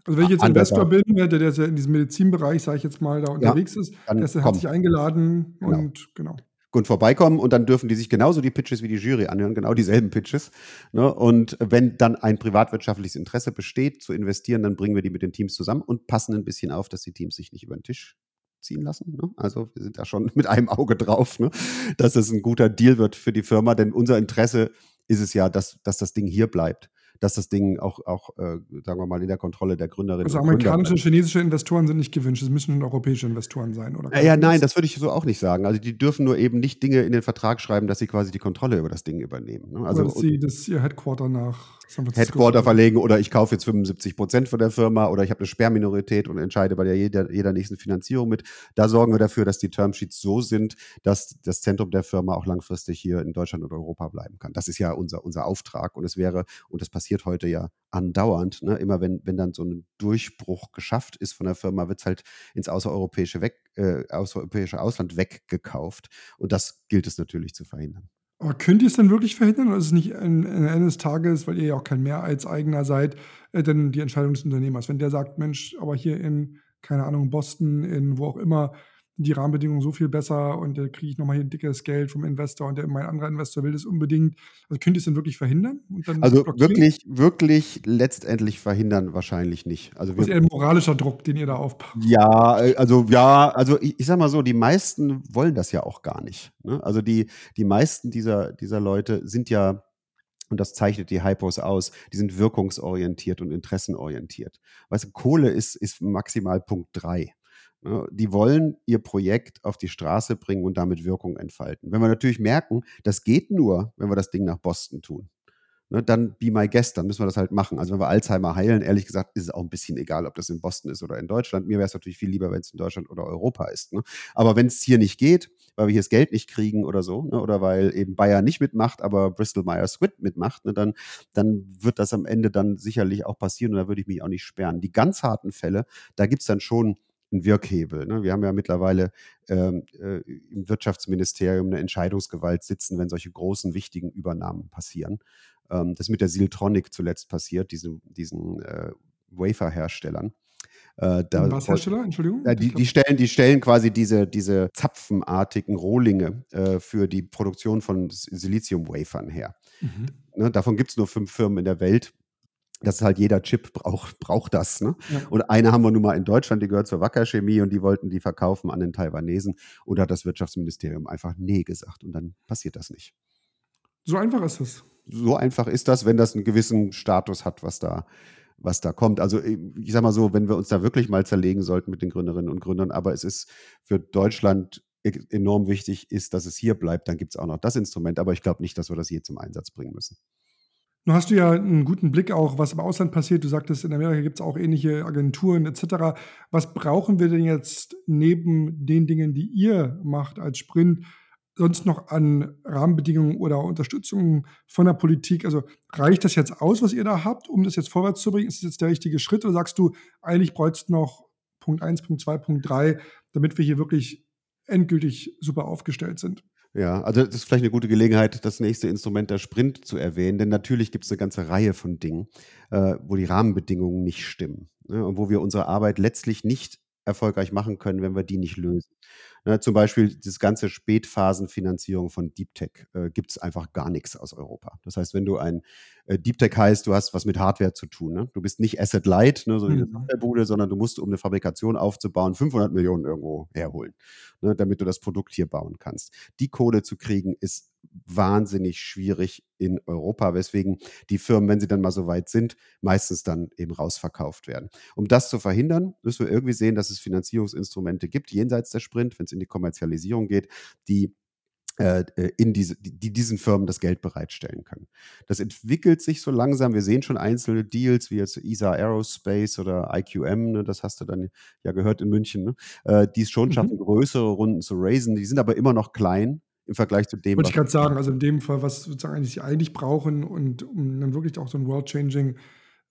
also wenn ich jetzt Investor bin, der, der ja in diesem Medizinbereich, sage ich jetzt mal, da unterwegs ja, ist, der hat sich eingeladen genau. und genau. Und vorbeikommen und dann dürfen die sich genauso die Pitches wie die Jury anhören, genau dieselben Pitches. Ne? Und wenn dann ein privatwirtschaftliches Interesse besteht, zu investieren, dann bringen wir die mit den Teams zusammen und passen ein bisschen auf, dass die Teams sich nicht über den Tisch ziehen lassen. Ne? Also wir sind da schon mit einem Auge drauf, ne? dass es ein guter Deal wird für die Firma, denn unser Interesse ist es ja, dass, dass das Ding hier bleibt dass das Ding auch, auch äh, sagen wir mal, in der Kontrolle der Gründerinnen also amerikanische, und chinesische Investoren sind nicht gewünscht, es müssen europäische Investoren sein, oder? Ja, ja nein, das würde ich so auch nicht sagen. Also die dürfen nur eben nicht Dinge in den Vertrag schreiben, dass sie quasi die Kontrolle über das Ding übernehmen. Ne? Also, oder dass sie das ihr Headquarter nach San Francisco Headquarter verlegen oder ich kaufe jetzt 75 Prozent von der Firma oder ich habe eine Sperrminorität und entscheide bei der jeder, jeder nächsten Finanzierung mit. Da sorgen wir dafür, dass die Termsheets so sind, dass das Zentrum der Firma auch langfristig hier in Deutschland oder Europa bleiben kann. Das ist ja unser, unser Auftrag und es wäre, und das passiert heute ja andauernd. Ne? Immer wenn, wenn dann so ein Durchbruch geschafft ist von der Firma, wird es halt ins außereuropäische, weg, äh, außereuropäische Ausland weggekauft. Und das gilt es natürlich zu verhindern. Aber könnt ihr es denn wirklich verhindern oder ist es nicht am Ende des Tages, weil ihr ja auch kein Mehrheitseigner seid, äh, denn die Entscheidung des Unternehmers? Wenn der sagt, Mensch, aber hier in, keine Ahnung, Boston, in wo auch immer, die Rahmenbedingungen so viel besser und da kriege ich nochmal hier ein dickes Geld vom Investor und der, mein anderer Investor will das unbedingt. Also könnt ihr es denn wirklich verhindern? also blockieren? wirklich, wirklich letztendlich verhindern wahrscheinlich nicht. Also das ist eher ein moralischer Druck, den ihr da aufbaut. Ja, äh, also ja, also ich, ich sag mal so, die meisten wollen das ja auch gar nicht. Ne? Also die, die meisten dieser, dieser Leute sind ja und das zeichnet die Hypos aus, die sind wirkungsorientiert und interessenorientiert. Weißt du, Kohle ist, ist maximal Punkt drei. Ne, die wollen ihr Projekt auf die Straße bringen und damit Wirkung entfalten. Wenn wir natürlich merken, das geht nur, wenn wir das Ding nach Boston tun, ne, dann be my guest, dann müssen wir das halt machen. Also wenn wir Alzheimer heilen, ehrlich gesagt, ist es auch ein bisschen egal, ob das in Boston ist oder in Deutschland. Mir wäre es natürlich viel lieber, wenn es in Deutschland oder Europa ist. Ne? Aber wenn es hier nicht geht, weil wir hier das Geld nicht kriegen oder so, oder weil eben Bayer nicht mitmacht, aber Bristol Myers Squibb mitmacht, dann, dann wird das am Ende dann sicherlich auch passieren und da würde ich mich auch nicht sperren. Die ganz harten Fälle, da gibt es dann schon ein Wirkhebel. Ne? Wir haben ja mittlerweile ähm, äh, im Wirtschaftsministerium eine Entscheidungsgewalt sitzen, wenn solche großen, wichtigen Übernahmen passieren. Ähm, das ist mit der Siltronic zuletzt passiert, diese, diesen äh, Wafer-Herstellern. Äh, da, Was Hersteller? Entschuldigung? Äh, die, die, stellen, die stellen quasi diese, diese zapfenartigen Rohlinge äh, für die Produktion von Silizium-Wafern her. Mhm. Ne, davon gibt es nur fünf Firmen in der Welt Das ist halt jeder Chip braucht, braucht das. Ne? Ja. Und eine haben wir nun mal in Deutschland, die gehört zur Wacker Chemie und die wollten die verkaufen an den Taiwanesen. Und da hat das Wirtschaftsministerium einfach Nee gesagt und dann passiert das nicht. So einfach ist es. So einfach ist das, wenn das einen gewissen Status hat, was da, was da kommt. Also ich sag mal so, wenn wir uns da wirklich mal zerlegen sollten mit den Gründerinnen und Gründern, aber es ist für Deutschland e-, enorm wichtig ist, dass es hier bleibt, dann gibt es auch noch das Instrument. Aber ich glaube nicht, dass wir das je zum Einsatz bringen müssen. Nun hast du ja einen guten Blick auch, was im Ausland passiert. Du sagtest, in Amerika gibt es auch ähnliche Agenturen etc. Was brauchen wir denn jetzt neben den Dingen, die ihr macht als Sprint, sonst noch an Rahmenbedingungen oder Unterstützung von der Politik? Also reicht das jetzt aus, was ihr da habt, um das jetzt vorwärts zu bringen? Ist das jetzt der richtige Schritt oder sagst du, eigentlich bräuchst du noch Punkt 1, Punkt 2, Punkt 3, damit wir hier wirklich endgültig super aufgestellt sind? Ja, also das ist vielleicht eine gute Gelegenheit, das nächste Instrument der Sprint zu erwähnen, denn natürlich gibt es eine ganze Reihe von Dingen, äh, wo die Rahmenbedingungen nicht stimmen ne, und wo wir unsere Arbeit letztlich nicht erfolgreich machen können, wenn wir die nicht lösen. Ne, zum Beispiel das ganze Spätphasenfinanzierung von Deep Tech äh, gibt es einfach gar nichts aus Europa. Das heißt, wenn du ein äh, Deep Tech heißt, du hast was mit Hardware zu tun. Ne? Du bist nicht Asset Light, ne, so wie eine Mhm. Softwarebude, sondern du musst, um eine Fabrikation aufzubauen, 500 Millionen irgendwo herholen, ne, damit du das Produkt hier bauen kannst. Die Kohle zu kriegen ist wahnsinnig schwierig in Europa, weswegen die Firmen, wenn sie dann mal so weit sind, meistens dann eben rausverkauft werden. Um das zu verhindern, müssen wir irgendwie sehen, dass es Finanzierungsinstrumente gibt, jenseits der Sprint, wenn es in die Kommerzialisierung geht, die in diese, die, die diesen Firmen das Geld bereitstellen können. Das entwickelt sich so langsam. Wir sehen schon einzelne Deals wie jetzt ESA Aerospace oder IQM, ne, das hast du dann ja gehört in München, ne, äh, die es schon Mhm. schaffen, größere Runden zu raisen. Die sind aber immer noch klein im Vergleich zu dem, Wollte ich gerade sagen, also in dem Fall, was sozusagen eigentlich sie eigentlich brauchen und um dann wirklich auch so ein World-Changing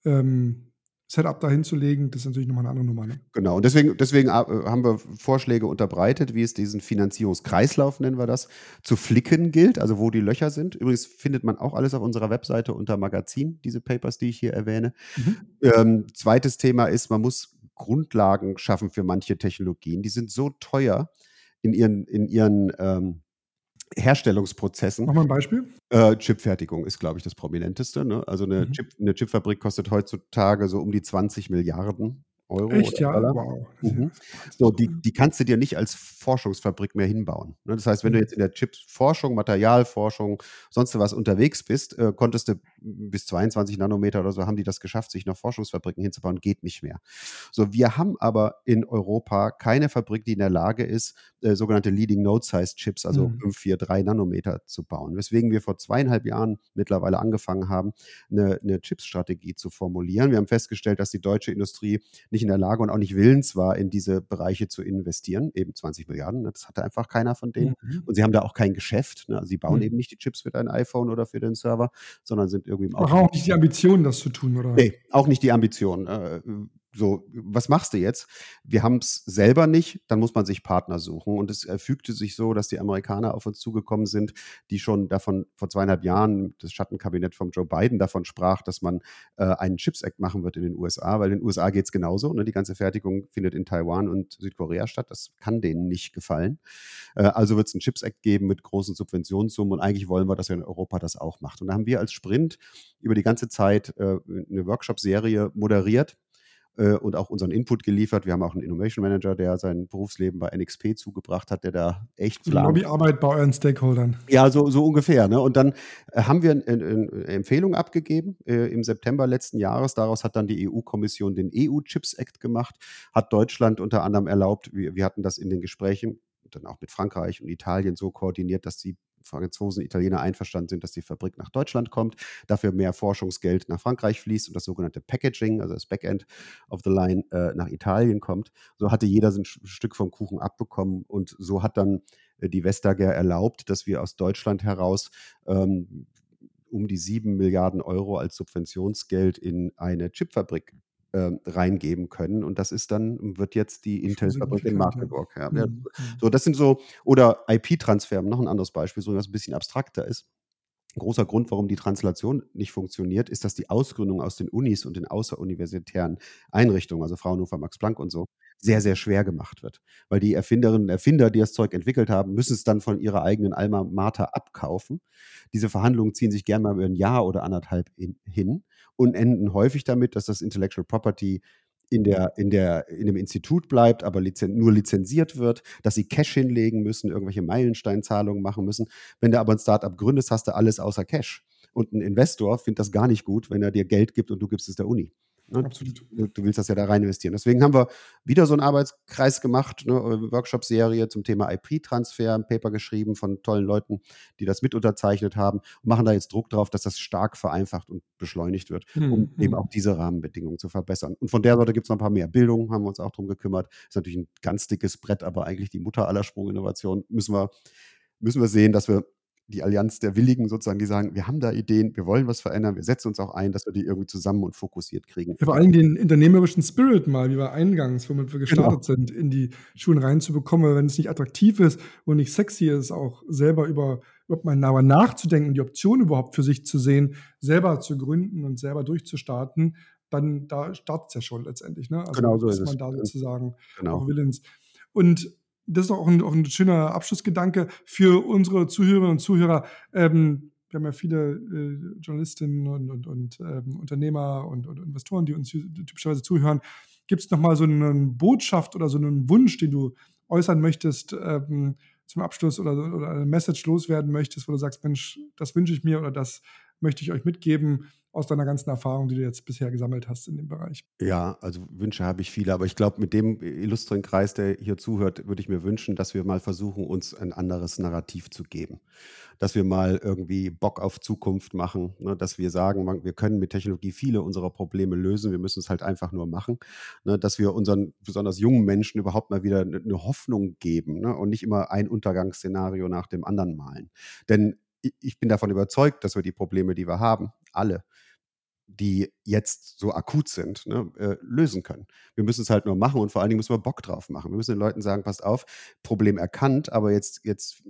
ähm, Setup dahin zu legen, das ist natürlich nochmal eine andere Nummer. Ne? Genau, und deswegen, deswegen äh, haben wir Vorschläge unterbreitet, wie es diesen Finanzierungskreislauf, nennen wir das, zu flicken gilt, also wo die Löcher sind. Übrigens findet man auch alles auf unserer Webseite unter Magazin, diese Papers, die ich hier erwähne. Mhm. Ähm, zweites Thema ist, man muss Grundlagen schaffen für manche Technologien. Die sind so teuer in ihren, in ihren ähm, Herstellungsprozessen. Mach mal ein Beispiel. Äh, Chipfertigung ist, glaube ich, das prominenteste. Ne? Also eine, Mhm. Chip, eine Chipfabrik kostet heutzutage so um die 20 Milliarden Euro. Echt, ja? Dollar. Wow. Mhm. So, die, die kannst du dir nicht als Forschungsfabrik mehr hinbauen. Ne? Das heißt, wenn du Mhm. jetzt in der Chipsforschung, Materialforschung, sonst was unterwegs bist, äh, konntest du bis 22 Nanometer oder so haben die das geschafft, sich noch Forschungsfabriken hinzubauen, geht nicht mehr. So, wir haben aber in Europa keine Fabrik, die in der Lage ist, äh, sogenannte Leading Node Size Chips, also Mhm. 5, 4, 3 Nanometer zu bauen. Weswegen wir vor zweieinhalb Jahren mittlerweile angefangen haben, eine, eine Chips-Strategie zu formulieren. Wir haben festgestellt, dass die deutsche Industrie nicht in der Lage und auch nicht willens war, in diese Bereiche zu investieren, eben 20 Milliarden. Ne? Das hatte einfach keiner von denen. Mhm. Und sie haben da auch kein Geschäft. Ne? Also sie bauen Mhm. eben nicht die Chips für dein iPhone oder für den Server, sondern sind irgendwie im Aber auch nicht die Ambition, das zu tun, oder? Nee, auch nicht die Ambition. Äh, so, was machst du jetzt? Wir haben es selber nicht, dann muss man sich Partner suchen. Und es fügte sich so, dass die Amerikaner auf uns zugekommen sind, die schon davon vor zweieinhalb Jahren, das Schattenkabinett von Joe Biden davon sprach, dass man äh, einen Chips Act machen wird in den USA, weil in den USA geht es genauso. Ne? Die ganze Fertigung findet in Taiwan und Südkorea statt. Das kann denen nicht gefallen. Äh, also wird es einen Chips Act geben mit großen Subventionssummen und eigentlich wollen wir, dass er in Europa das auch macht. Und da haben wir als Sprint über die ganze Zeit äh, eine Workshop-Serie moderiert äh, und auch unseren Input geliefert. Wir haben auch einen Innovation Manager, der sein Berufsleben bei NXP zugebracht hat, der da echt So Plan Lobbyarbeit bei euren Stakeholdern. ja, so, so ungefähr. Ne? Und dann äh, haben wir eine, eine Empfehlung abgegeben äh, im September letzten Jahres. Daraus hat dann die EU-Kommission den EU-Chips Act gemacht, hat Deutschland unter anderem erlaubt, wir, wir hatten das in den Gesprächen, dann auch mit Frankreich und Italien so koordiniert, dass die Franzosen, Italiener einverstanden sind, dass die Fabrik nach Deutschland kommt, dafür mehr Forschungsgeld nach Frankreich fließt und das sogenannte Packaging, also das Backend of the Line, äh, nach Italien kommt. So hatte jeder so ein Sch- Stück vom Kuchen abbekommen und so hat dann äh, die Vestager erlaubt, dass wir aus Deutschland heraus ähm, um die sieben Milliarden Euro als Subventionsgeld in eine Chipfabrik ähm, reingeben können. Und das ist dann, wird jetzt die Intel-Fabrik in. Magdeburg. Ja. Ja, Mhm. so, das sind so, oder IP-Transfer, noch ein anderes Beispiel, so was ein bisschen abstrakter ist. Ein großer Grund, warum die Translation nicht funktioniert, ist, dass die Ausgründung aus den Unis und den außeruniversitären Einrichtungen, also Fraunhofer, Max Planck und so, sehr, sehr schwer gemacht wird. Weil die Erfinderinnen und Erfinder, die das Zeug entwickelt haben, müssen es dann von ihrer eigenen Alma Mater abkaufen. Diese Verhandlungen ziehen sich gerne mal über ein Jahr oder anderthalb in, hin und enden häufig damit, dass das Intellectual Property in, der, in, der, in dem Institut bleibt, aber lizen nur lizenziert wird, dass sie Cash hinlegen müssen, irgendwelche Meilensteinzahlungen machen müssen. Wenn du aber ein Startup gründest, hast du alles außer Cash. Und ein Investor findet das gar nicht gut, wenn er dir Geld gibt und du gibst es der Uni. Ne? Absolut. Du, du, willst das ja da rein investieren. Deswegen haben wir wieder so einen Arbeitskreis gemacht, ne, Workshop-Serie zum Thema IP-Transfer, ein Paper geschrieben von tollen Leuten, die das mit unterzeichnet haben und machen da jetzt Druck drauf, dass das stark vereinfacht und beschleunigt wird, um mhm. eben auch diese Rahmenbedingungen zu verbessern. Und von der Seite gibt es noch ein paar mehr Bildung, haben wir uns auch darum gekümmert. Ist natürlich ein ganz dickes Brett, aber eigentlich die Mutter aller Sprunginnovationen müssen wir, müssen wir sehen, dass wir die Allianz der Willigen sozusagen, die sagen, wir haben da Ideen, wir wollen was verändern, wir setzen uns auch ein, dass wir die irgendwie zusammen und fokussiert kriegen. Ja, vor allem den unternehmerischen Spirit mal, wie wir eingangs, womit wir gestartet genau. sind, in die Schulen reinzubekommen, wenn es nicht attraktiv ist und nicht sexy ist, auch selber über überhaupt mal nauer nachzudenken und die Option überhaupt für sich zu sehen, selber zu gründen und selber durchzustarten, dann da startet es ja schon letztendlich. Ne? Also genau so ist, ist man da sozusagen genau. auch willens. Und das ist auch ein, auch ein schöner Abschlussgedanke für unsere Zuhörerinnen und Zuhörer. Ähm, wir haben ja viele äh, Journalistinnen und, und, und ähm, Unternehmer und, und, Investoren, die uns typischerweise zuhören. Gibt es nochmal so eine Botschaft oder so einen Wunsch, den du äußern möchtest ähm, zum Abschluss oder, oder eine Message loswerden möchtest, wo du sagst, Mensch, das wünsche ich mir oder das möchte ich euch mitgeben? Aus deiner ganzen Erfahrung, die du jetzt bisher gesammelt hast in dem Bereich? Ja, also Wünsche habe ich viele, aber ich glaube, mit dem illustren Kreis, der hier zuhört, würde ich mir wünschen, dass wir mal versuchen, uns ein anderes Narrativ zu geben. Dass wir mal irgendwie Bock auf Zukunft machen, ne? dass wir sagen, wir können mit Technologie viele unserer Probleme lösen, wir müssen es halt einfach nur machen. Ne? Dass wir unseren besonders jungen Menschen überhaupt mal wieder eine Hoffnung geben ne? und nicht immer ein Untergangsszenario nach dem anderen malen. Denn ich bin davon überzeugt, dass wir die Probleme, die wir haben, alle, die jetzt so akut sind, ne, äh, lösen können. Wir müssen es halt nur machen und vor allen Dingen müssen wir Bock drauf machen. Wir müssen den Leuten sagen, passt auf, Problem erkannt, aber jetzt, jetzt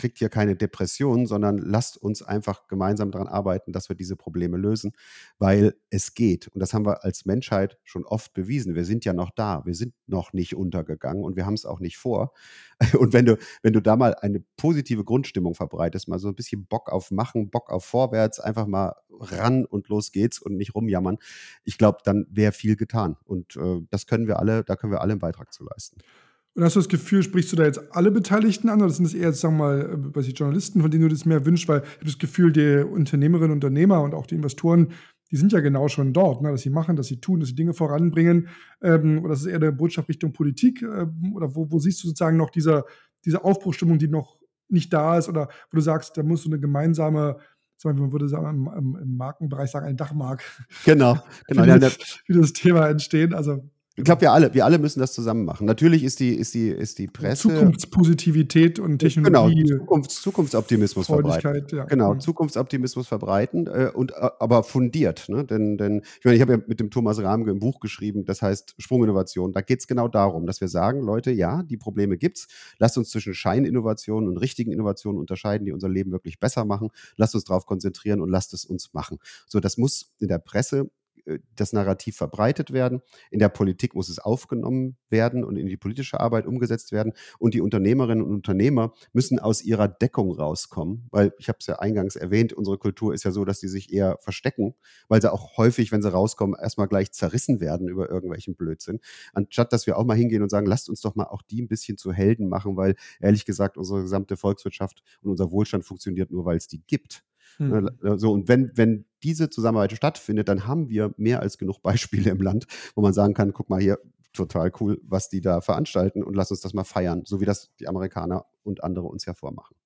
kriegt hier keine Depression, sondern lasst uns einfach gemeinsam daran arbeiten, dass wir diese Probleme lösen, weil es geht. Und das haben wir als Menschheit schon oft bewiesen. Wir sind ja noch da, wir sind noch nicht untergegangen und wir haben es auch nicht vor. Und wenn du, wenn du da mal eine positive Grundstimmung verbreitest, mal so ein bisschen Bock auf Machen, Bock auf Vorwärts, einfach mal ran und los geht's und nicht rumjammern, ich glaube, dann wäre viel getan. Und äh, das können wir alle, da können wir alle einen Beitrag zu leisten. Und hast du das Gefühl, sprichst du da jetzt alle Beteiligten an oder sind das eher, sagen wir mal, was die Journalisten, von denen du das mehr wünschst? Weil ich habe das Gefühl, die Unternehmerinnen, Unternehmer und auch die Investoren, die sind ja genau schon dort, ne, dass sie machen, dass sie tun, dass sie Dinge voranbringen. Ähm, oder das ist eher eine Botschaft Richtung Politik? Ähm, oder wo, wo siehst du sozusagen noch diese, diese Aufbruchstimmung, die noch nicht da ist? Oder wo du sagst, da muss so eine gemeinsame man würde sagen, im, im, Markenbereich sagen, eine Dachmark. Genau, genau. wie, ja, wie das Thema entstehen. Also ich glaube, wir alle, wir alle müssen das zusammen machen. Natürlich ist die, ist die, ist die Presse. Zukunftspositivität und Technologie. Genau, Zukunfts, Zukunftsoptimismus verbreiten. Ja. Genau, mhm. Zukunftsoptimismus verbreiten äh, und äh, aber fundiert. Ne? Denn, denn ich meine, ich habe ja mit dem Thomas Rahmge ein Buch geschrieben, das heißt Sprunginnovation. Da geht es genau darum, dass wir sagen, Leute, ja, die Probleme gibt's. Lasst uns zwischen Scheininnovationen und richtigen Innovationen unterscheiden, die unser Leben wirklich besser machen. Lasst uns darauf konzentrieren und lasst es uns machen. So, das muss in der Presse das Narrativ verbreitet werden. In der Politik muss es aufgenommen werden und in die politische Arbeit umgesetzt werden. Und die Unternehmerinnen und Unternehmer müssen aus ihrer Deckung rauskommen, weil ich habe es ja eingangs erwähnt, unsere Kultur ist ja so, dass sie sich eher verstecken, weil sie auch häufig, wenn sie rauskommen, erstmal gleich zerrissen werden über irgendwelchen Blödsinn. Anstatt dass wir auch mal hingehen und sagen, lasst uns doch mal auch die ein bisschen zu Helden machen, weil ehrlich gesagt unsere gesamte Volkswirtschaft und unser Wohlstand funktioniert nur, weil es die gibt. Mhm. So, und wenn, wenn diese Zusammenarbeit stattfindet, dann haben wir mehr als genug Beispiele im Land, wo man sagen kann, guck mal hier, total cool, was die da veranstalten und lass uns das mal feiern, so wie das die Amerikaner und andere uns ja vormachen.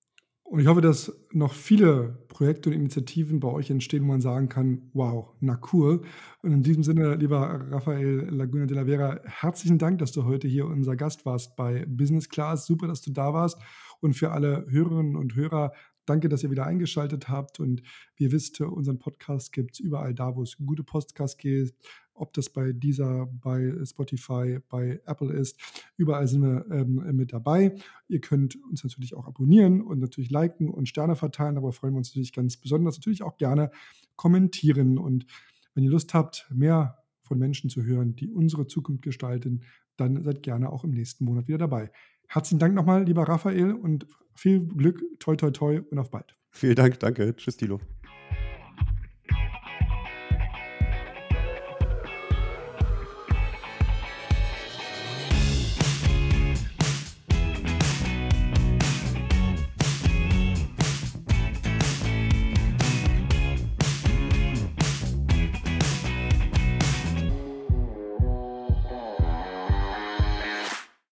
Und ich hoffe, dass noch viele Projekte und Initiativen bei euch entstehen, wo man sagen kann, wow, na cool. Und in diesem Sinne, lieber Raphael Laguna de la Vera, herzlichen Dank, dass du heute hier unser Gast warst bei Business Class. Super, dass du da warst. Und für alle Hörerinnen und Hörer, Danke, dass ihr wieder eingeschaltet habt. Und wie ihr wisst, unseren Podcast gibt es überall da, wo es gute Podcasts gibt. Ob das bei dieser, bei Spotify, bei Apple ist. Überall sind wir ähm, mit dabei. Ihr könnt uns natürlich auch abonnieren und natürlich liken und Sterne verteilen. Aber freuen wir uns natürlich ganz besonders. Natürlich auch gerne kommentieren. Und wenn ihr Lust habt, mehr von Menschen zu hören, die unsere Zukunft gestalten, dann seid gerne auch im nächsten Monat wieder dabei. Herzlichen Dank nochmal, lieber Raphael, und viel Glück, toi, toi, toi und auf bald. Vielen Dank, danke. Tschüss, Tilo.